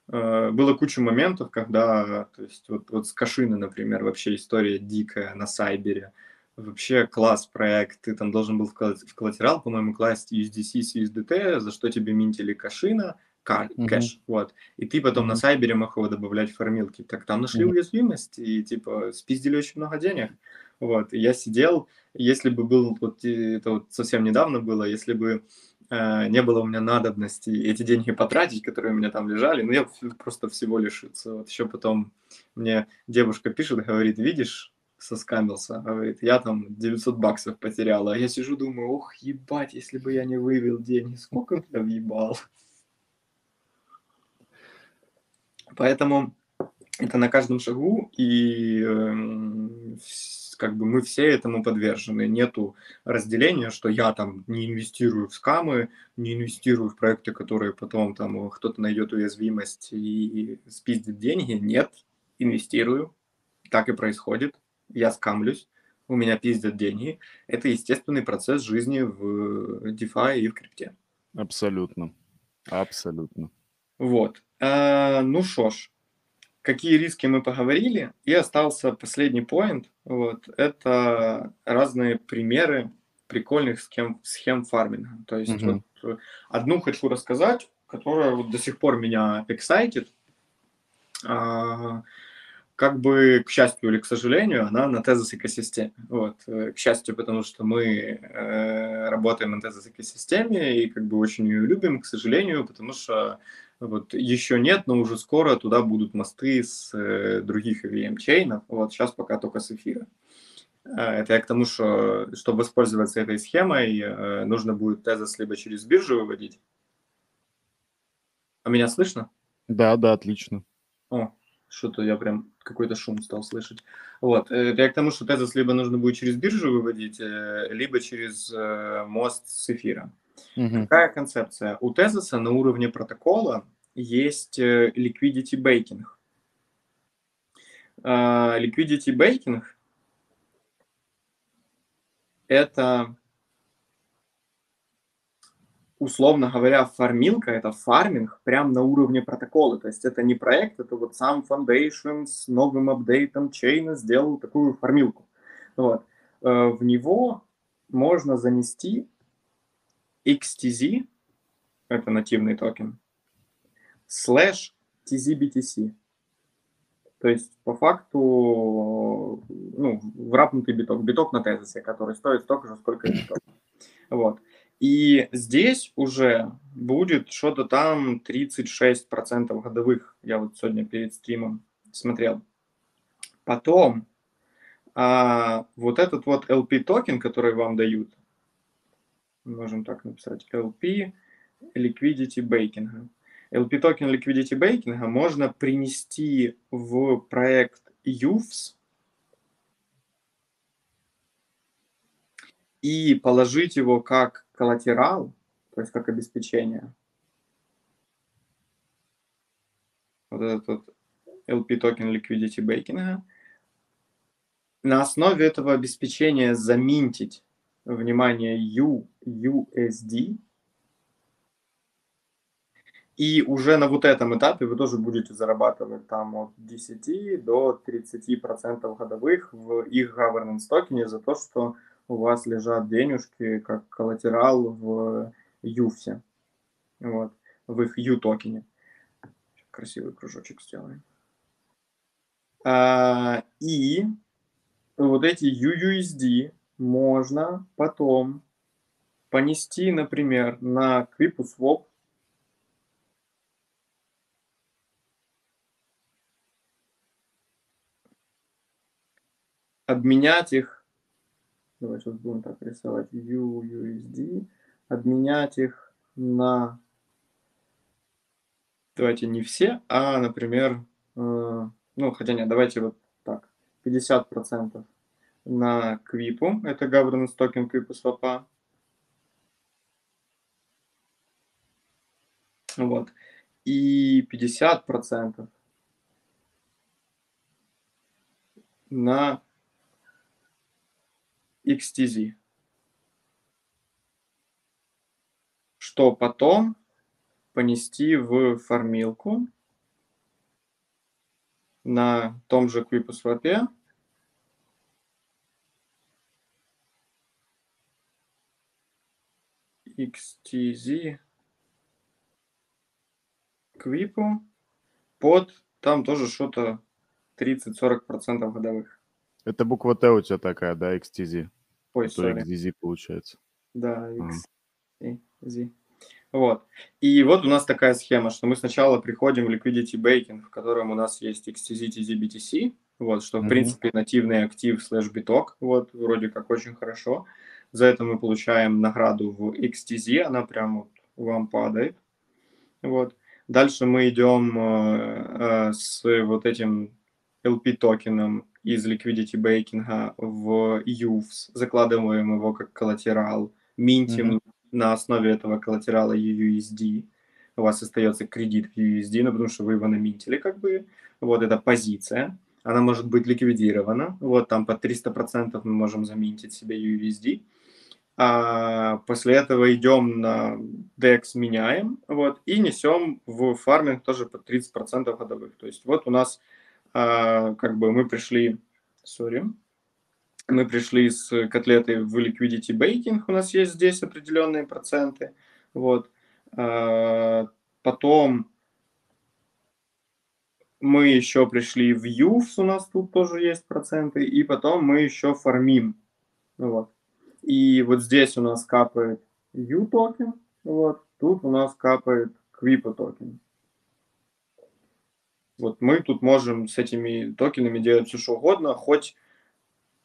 S2: Э, было куча моментов, когда, то есть вот, вот с Кашины, например, вообще история дикая на Сайбере, вообще класс проект, ты там должен был в, коллатерал, по-моему, класть USDC с USDT, за что тебе минтили Кашина, кэш, mm-hmm. вот, и ты потом mm-hmm. на Сайбере мог его добавлять в формилки, так там нашли mm-hmm. уязвимость и, типа, спиздили очень много денег, вот, и я сидел, если бы был, вот, это вот совсем недавно было, если бы Э, не было у меня надобности эти деньги потратить, которые у меня там лежали, но я просто всего лишился. Вот еще потом мне девушка пишет, говорит, видишь, соскамился. Говорит, я там 900 баксов потеряла. А я сижу, думаю, ох, ебать, если бы я не вывел деньги, сколько бы я въебал. Поэтому это на каждом шагу, и э, как бы мы все этому подвержены. Нету разделения, что я там не инвестирую в скамы, не инвестирую в проекты, которые потом там кто-то найдет уязвимость и спиздит деньги. Нет, инвестирую. Так и происходит. Я скамлюсь, у меня пиздят деньги. Это естественный процесс жизни в DeFi и в крипте.
S1: Абсолютно. Абсолютно.
S2: Вот. А, ну что ж, какие риски мы поговорили, и остался последний поинт. Вот, это разные примеры прикольных схем, схем фарминга. То есть mm-hmm. вот, одну хочу рассказать, которая вот до сих пор меня excited. А, как бы, к счастью или к сожалению, она на Tezos экосистеме. Вот. Э, к счастью, потому что мы э, работаем на Tezos экосистеме и как бы очень ее любим, к сожалению, потому что вот еще нет, но уже скоро туда будут мосты с э, других EVM-чейнов. Вот сейчас пока только с эфира. Э, это я к тому, что чтобы воспользоваться этой схемой, э, нужно будет тезис либо через биржу выводить. А меня слышно?
S1: Да, да, отлично.
S2: О, что-то я прям какой-то шум стал слышать. Вот, э, я к тому, что тезис либо нужно будет через биржу выводить, э, либо через э, мост с эфира. Угу. Какая концепция? У тезиса на уровне протокола есть liquidity baking. Liquidity baking – это, условно говоря, фармилка, это фарминг прямо на уровне протокола. То есть это не проект, это вот сам Foundation с новым апдейтом чейна сделал такую фармилку. Вот. Э, в него можно занести XTZ, это нативный токен, слэш TZBTC. То есть, по факту, ну, врапнутый биток, биток на Tezos е, который стоит столько же, сколько и биток. Вот. И здесь уже будет что-то там 36% годовых. Я вот сегодня перед стримом смотрел. Потом а, вот этот вот LP токен, который вам дают, можем так написать, LP Liquidity Baking. LP токен Liquidity Baking можно принести в проект Youves и положить его как коллатерал, то есть как обеспечение. Вот этот вот LP токен Liquidity Baking. На основе этого обеспечения заминтить, внимание, U, USD – и уже на вот этом этапе вы тоже будете зарабатывать там от 10 до 30 процентов годовых в их governance токене за то, что у вас лежат денежки как коллатерал в юфсе, вот, в их U токене. Красивый кружочек сделаем. А, и вот эти UUSD можно потом понести, например, на QuipuSwap обменять их, давай сейчас будем так рисовать, UUSD, обменять их на, давайте не все, а, например, э, ну, хотя нет, давайте вот так, 50% на Квипу, это governance токен Квипу свапа. Вот. И 50% на XTZ. Что потом понести в формилку на том же QuippSwap. XTZ Quipу под там тоже что-то 30-40% годовых.
S1: Это буква Т у тебя такая, да, XTZ?
S2: Ой,
S1: То XDZ получается.
S2: Да, XTZ. Вот. И вот у нас такая схема, что мы сначала приходим в Liquidity Baking, в котором у нас есть XTZ, TZ, BTC. вот, что, в
S1: Мгм.
S2: принципе, нативный актив слэш биток, вот, вроде как очень хорошо. За это мы получаем награду в XTZ, она прям вот вам падает, вот. Дальше мы идем э, э, с вот этим LP токеном из Liquidity Baking в UFS, закладываем его как коллатерал, минтим
S1: Мгм.
S2: на основе этого коллатерала UUSD. У вас остается кредит в UUSD, ну, потому что вы его наминтили, как бы. Вот эта позиция. Она может быть ликвидирована. Вот там по 300% мы можем заминтить себе UUSD. А после этого идем на DEX, меняем, вот, и несем в фарминг тоже по 30% годовых. То есть вот у нас как бы мы пришли, sorry, мы пришли с котлетой в liquidity baking, у нас есть здесь определенные проценты, вот. А, потом мы еще пришли в UFS, у нас тут тоже есть проценты, и потом мы еще фармим, вот. И вот здесь у нас капает YOU токен, вот, тут у нас капает Quipu токен. Вот мы тут можем с этими токенами делать все что угодно, хоть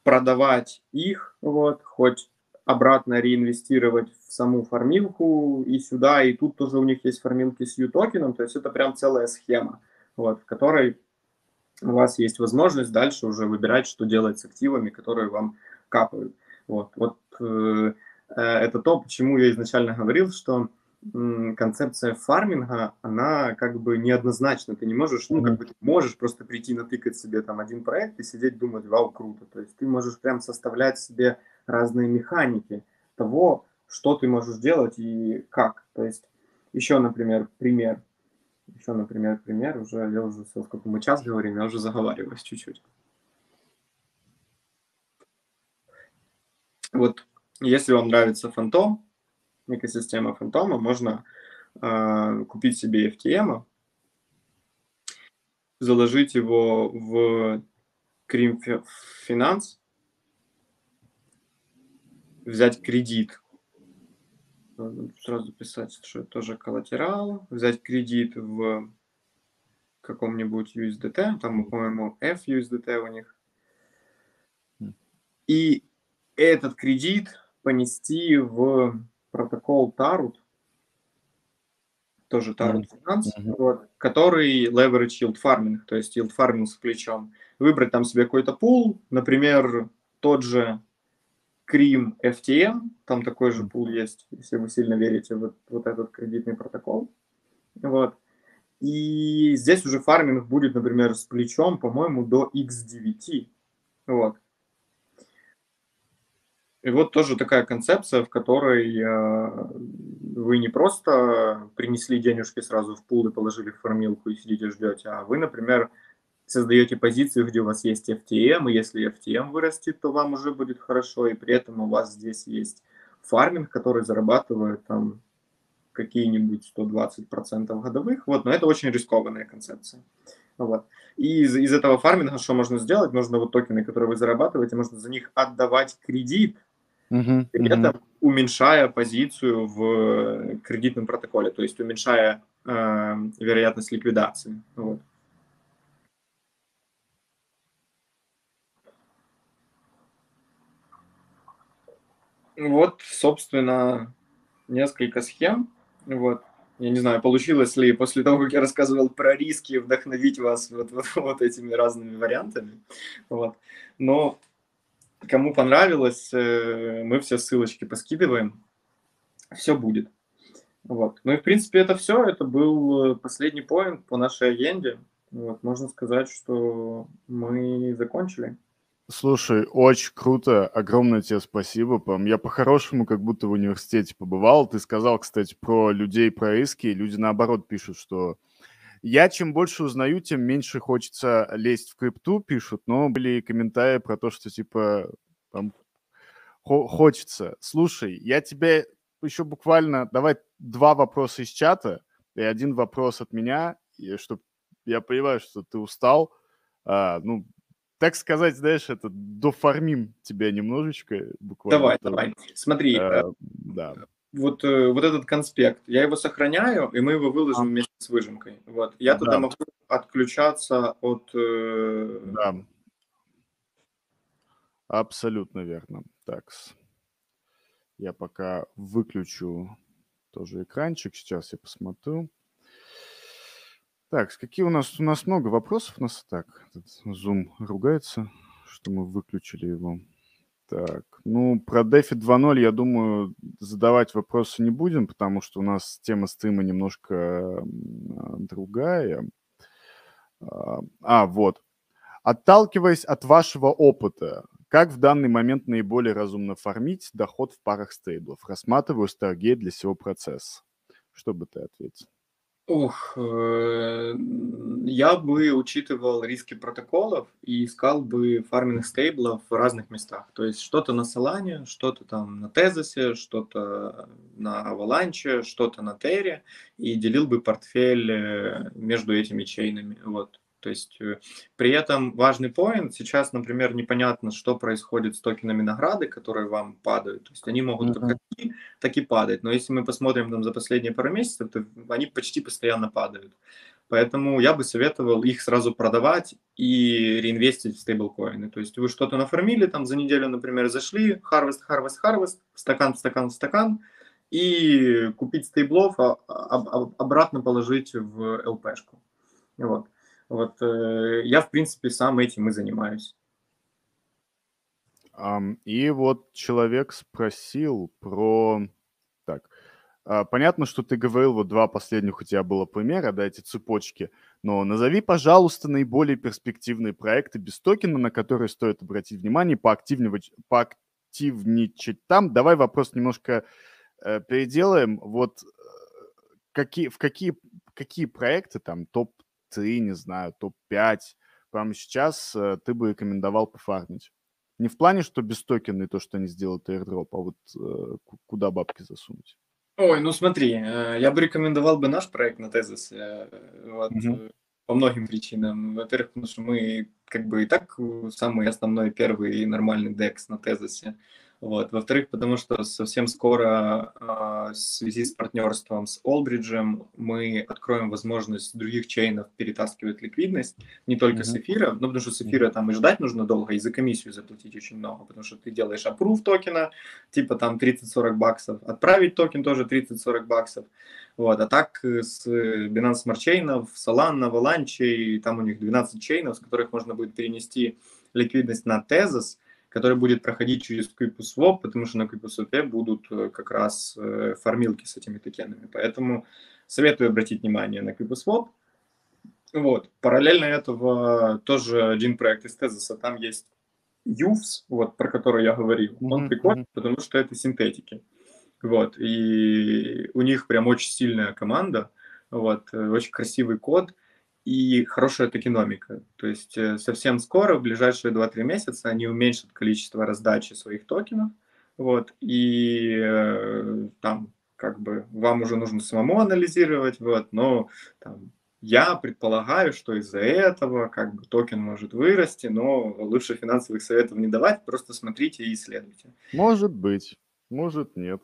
S2: продавать их, вот, хоть обратно реинвестировать в саму фармилку и сюда, и тут тоже у них есть фармилки с YOU-токеном, то есть это прям целая схема, вот, в которой у вас есть возможность дальше уже выбирать, что делать с активами, которые вам капают. Вот, вот э, э, это то, почему я изначально говорил, что концепция фарминга, она как бы неоднозначна. Ты не можешь, ну, как бы ты можешь просто прийти натыкать себе там один проект и сидеть думать, вау, круто. То есть ты можешь прям составлять себе разные механики того, что ты можешь делать и как. То есть еще, например, пример. Еще, например, пример. Уже я уже сколько мы час говорим, я уже заговариваюсь чуть-чуть. Вот если вам нравится фантом, экосистема фантома, можно э, купить себе FTM, заложить его в Крим Финанс, взять кредит, сразу писать, что это тоже коллатерал, взять кредит в каком-нибудь USDT, там, по-моему, FUSDT у них, и этот кредит понести в протокол Tarut, тоже Tarut Finance, mm-hmm. вот, который leverage yield farming, то есть yield farming с плечом. Выбрать там себе какой-то пул, например, тот же Cream FTM, там такой же пул есть, если вы сильно верите в вот этот кредитный протокол. Вот. И здесь уже фарминг будет, например, с плечом, по-моему, до X9. Вот. И вот тоже такая концепция, в которой э, вы не просто принесли денежки сразу в пул и положили в формилку и сидите ждете, а вы, например, создаете позицию, где у вас есть FTM, и если FTM вырастет, то вам уже будет хорошо, и при этом у вас здесь есть фарминг, который зарабатывает там какие-нибудь 120% годовых, вот, но это очень рискованная концепция. Вот. И из, из этого фарминга что можно сделать? Можно вот токены, которые вы зарабатываете, можно за них отдавать кредит,
S1: uh-huh,
S2: при этом уменьшая позицию в кредитном протоколе, то есть уменьшая э, вероятность ликвидации. Вот. Вот, собственно, несколько схем. Вот. Я не знаю, получилось ли после того, как я рассказывал про риски, вдохновить вас вот, вот, вот этими разными вариантами. Вот. Но кому понравилось, э, мы все ссылочки поскидываем. Все будет. Вот. Ну и, в принципе, это все. Это был последний поинт по нашей агенде. Вот. Можно сказать, что мы закончили.
S1: Слушай, очень круто, огромное тебе спасибо. Я по-хорошему как будто в университете побывал. Ты сказал, кстати, про людей, про риски. Люди наоборот пишут, что я чем больше узнаю, тем меньше хочется лезть в крипту, пишут. Но были комментарии про то, что типа там, хочется. Слушай, я тебе еще буквально... Давай два вопроса из чата и один вопрос от меня, чтобы я понимаю, что ты устал. А, ну, так сказать, знаешь, это дофармим тебя немножечко буквально.
S2: Давай, давай. Смотри,
S1: э, да.
S2: Вот, э, вот этот конспект, я его сохраняю, и мы его выложим а. вместе с выжимкой. Вот. Я да. туда могу отключаться от... Э,
S1: да. Абсолютно верно. Так, я пока выключу тоже экранчик. Сейчас я посмотрю. Так, какие у нас? У нас много вопросов. У нас так, Zoom ругается, что мы выключили его. Так, ну, про DeFi 2.0, я думаю, задавать вопросы не будем, потому что у нас тема стрима немножко другая. А, а, вот. Отталкиваясь от вашего опыта, как в данный момент наиболее разумно фармить доход в парах стейблов? Рассматриваю Stargate для всего процесса. Что бы ты ответил?
S2: Ух, э, я бы учитывал риски протоколов и искал бы фарминг стейблов в разных местах. То есть что-то на Solana, что-то там на Тезосе, что-то на Avalanche, что-то на Терре, и делил бы портфель э, между этими чейнами. Вот. То есть э, при этом важный поинт, сейчас, например, непонятно, что происходит с токенами награды, которые вам падают. То есть они могут mm-hmm. как расти, так и падать. Но если мы посмотрим там за последние пару месяцев, то они почти постоянно падают. Поэтому я бы советовал их сразу продавать и реинвестить в стейблкоины. То есть вы что-то нафармили, там за неделю, например, зашли, harvest, harvest, harvest, стакан, стакан, стакан, и купить стейблов, а, а, а обратно положить в ЛПшку. Вот. Вот э, я, в принципе, сам этим и занимаюсь.
S1: И вот человек спросил про... Так, а, понятно, что ты говорил, вот два последних у тебя было примера, да, эти цепочки, но назови, пожалуйста, наиболее перспективные проекты без токена, на которые стоит обратить внимание, поактивничать, поактивничать там. Давай вопрос немножко э, переделаем. Вот э, какие, в какие, какие проекты, там, топ топ-3, не знаю, топ-5 прямо сейчас э, ты бы рекомендовал пофармить? Не в плане, что без токена и то, что они сделают airdrop, а вот э, куда бабки засунуть?
S2: Ой, ну смотри, э, я бы рекомендовал бы наш проект на Тезис. Вот, угу. По многим причинам. Во-первых, потому что мы как бы и так самый основной первый нормальный DEX на Тезисе. Вот. Во-вторых, потому что совсем скоро э, в связи с партнерством с Олбриджем мы откроем возможность других чейнов перетаскивать ликвидность, не только mm-hmm. с эфира, но потому что с эфира там и ждать нужно долго, и за комиссию заплатить очень много, потому что ты делаешь аппрув токена, типа там 30-40 баксов, отправить токен тоже 30-40 баксов. Вот. А так с Binance Smart Chain, Solana, Avalanche, там у них 12 чейнов, с которых можно будет перенести ликвидность на Tezos, который будет проходить через QuickSwap, потому что на QuickSwap будут э, как раз э, формилки с этими токенами. Поэтому советую обратить внимание на QuickSwap. Вот. Параллельно этого тоже один проект из Тезоса, там есть UFS, вот, про который я говорил. Он mm-hmm. прикольный, потому что это синтетики. Вот. И у них прям очень сильная команда, вот, э, очень красивый код и хорошая токеномика. То есть э, совсем скоро, в ближайшие 2-3 месяца, они уменьшат количество раздачи своих токенов, вот, и э, там как бы вам уже нужно самому анализировать, вот, но там, я предполагаю, что из-за этого как бы токен может вырасти, но лучше финансовых советов не давать, просто смотрите и исследуйте.
S1: Может быть, может нет.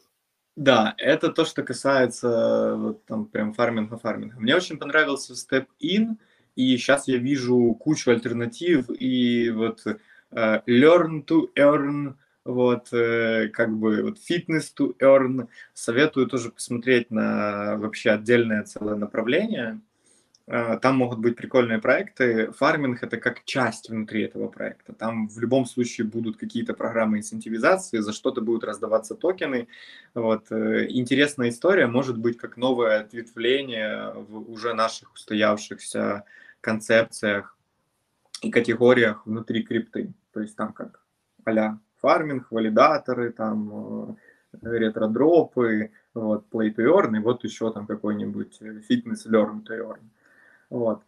S2: Да, это то, что касается вот там прям фарминга фарминга. Мне очень понравился Step In, и сейчас я вижу кучу альтернатив, и вот uh, Learn to Earn, вот, uh, как бы вот Fitness to Earn. Советую тоже посмотреть на вообще отдельное целое направление. Э, там могут быть прикольные проекты. Фарминг это как часть внутри этого проекта. Там в любом случае будут какие-то программы инцентивизации, за что-то будут раздаваться токены. Вот. Э, интересная история может быть как новое ответвление в уже наших устоявшихся концепциях и категориях внутри крипты. То есть там как а фарминг, валидаторы, там э, ретро-дропы, вот, play to earn, и вот еще там какой-нибудь fitness learn to earn. Вот.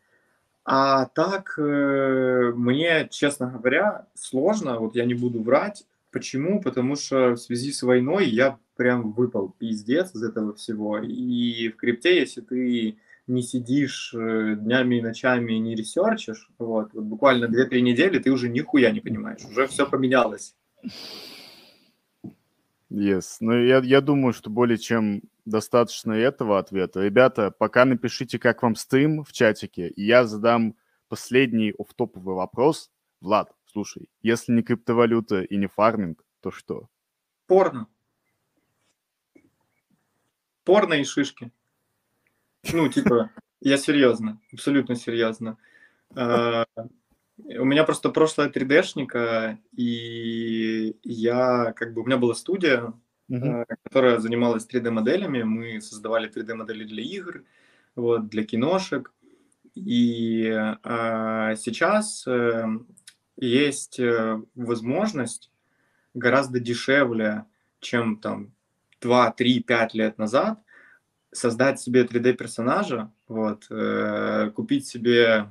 S2: А так, э, мне, честно говоря, сложно, вот я не буду врать. Почему? Потому что в связи с войной я прям выпал пиздец из этого всего. И в крипте, если ты не сидишь э, днями и ночами не ресерчишь, вот, вот буквально 2-3 недели ты уже нихуя не понимаешь, уже все поменялось.
S1: Yes. Ну, я, я думаю, что более чем достаточно этого ответа. Ребята, пока напишите, как вам стрим в чатике, и я задам последний офтоповый вопрос. Влад, Слушай, если не криптовалюта и не фарминг, то что?
S2: Порно. Порно и шишки. Ну, типа, я серьезно, абсолютно серьезно. А, у меня просто прошлое 3D-шника, и я, как бы, у меня была студия, uh-huh. которая занималась 3D-моделями. Мы создавали 3D-модели для игр, вот, для киношек. И а, сейчас э, есть возможность гораздо дешевле, чем там 2, 3, 5 лет назад, создать себе 3D-персонажа, вот, э, купить себе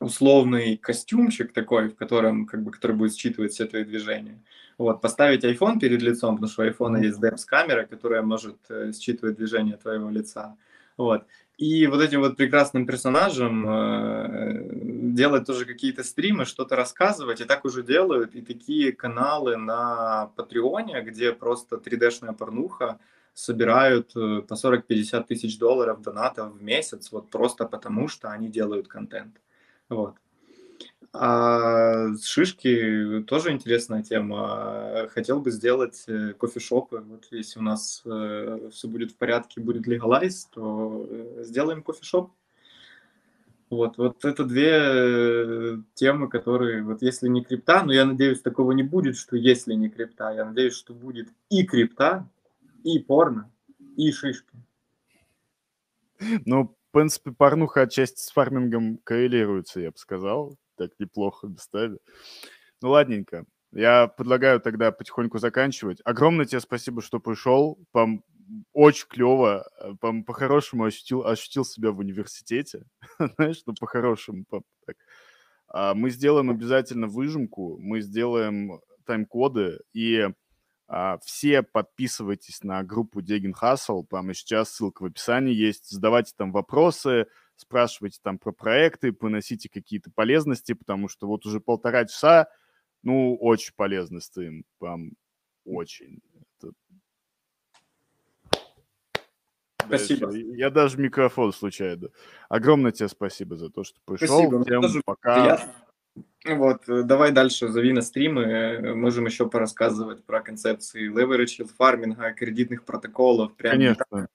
S2: условный костюмчик такой, в котором, как бы, который будет считывать все твои движения. Вот, поставить iPhone перед лицом, потому что у iPhone есть DEPS-камера, которая может э, считывать движение твоего лица. Вот. И вот этим вот прекрасным персонажем э, делать тоже какие-то стримы, что-то рассказывать, и так уже делают. И такие каналы на Патреоне, где просто 3D-шная порнуха собирают э, по 40-50 тысяч долларов донатов в месяц, вот просто потому, что они делают контент. Вот. А шишки тоже интересная тема. Хотел бы сделать э, кофешопы. Вот если у нас э, все будет в порядке, будет легалайз, то э, сделаем кофешоп. Вот, вот это две темы, которые, вот если не крипта, но я надеюсь, такого не будет, что если не крипта, я надеюсь, что будет и крипта, и порно, и шишки.
S1: Ну, принципе, порнуха отчасти с фармингом коррелируется, я бы сказал так неплохо достали. Ну, ладненько. Я предлагаю тогда потихоньку заканчивать. Огромное тебе спасибо, что пришел. Пом очень клево. Э, Пом по-хорошему ощутил, ощутил себя в университете. Знаешь, ну, по-хорошему. По так. А мы сделаем обязательно выжимку, мы сделаем тайм-коды, и все подписывайтесь на группу Дегин Хасл, там и сейчас ссылка в описании есть, задавайте там вопросы, спрашивайте там про проекты, поносите какие-то полезности, потому что вот уже полтора часа, ну, очень полезный стрим, прям очень. Это...
S2: Спасибо.
S1: Я, даже микрофон случайно. Огромное тебе спасибо за то, что пришел.
S2: Спасибо. Всем тоже пока. Вот, э, давай дальше, зови на стримы, э, можем еще порассказывать про концепции leverage фарминга, кредитных протоколов,
S1: прям Конечно.
S2: как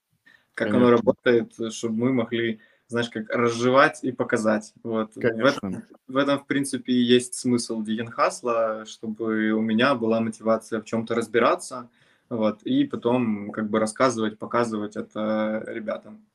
S1: Конечно.
S2: оно работает, чтобы мы могли знаешь, как разжевать и показать. Вот. В этом, в этом, в принципе, и есть смысл Дигенхасла, чтобы у меня была мотивация в чем-то разбираться, вот, и потом как бы рассказывать, показывать это ребятам.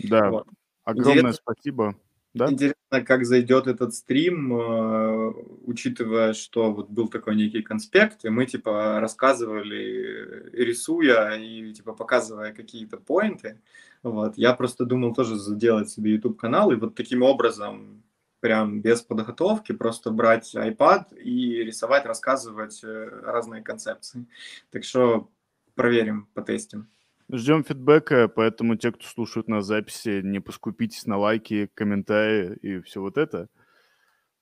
S1: Да, вот. огромное Интересно. спасибо.
S2: Да? Интересно, как зайдет этот стрим, э, учитывая, что вот был такой некий конспект, и мы типа рассказывали, рисуя и типа показывая какие-то поинты. Вот. Я просто думал тоже сделать себе YouTube канал и вот таким образом прям без подготовки просто брать iPad и рисовать, рассказывать э, разные концепции. Так что проверим, потестим.
S1: Ждем фидбэка, поэтому те, кто слушает на записи, не поскупитесь на лайки, комментарии и все вот это.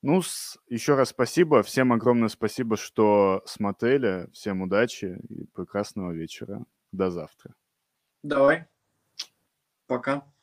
S1: Ну, с... еще раз спасибо. Всем огромное спасибо, что смотрели. Всем удачи и прекрасного вечера. До завтра.
S2: Давай. Пока.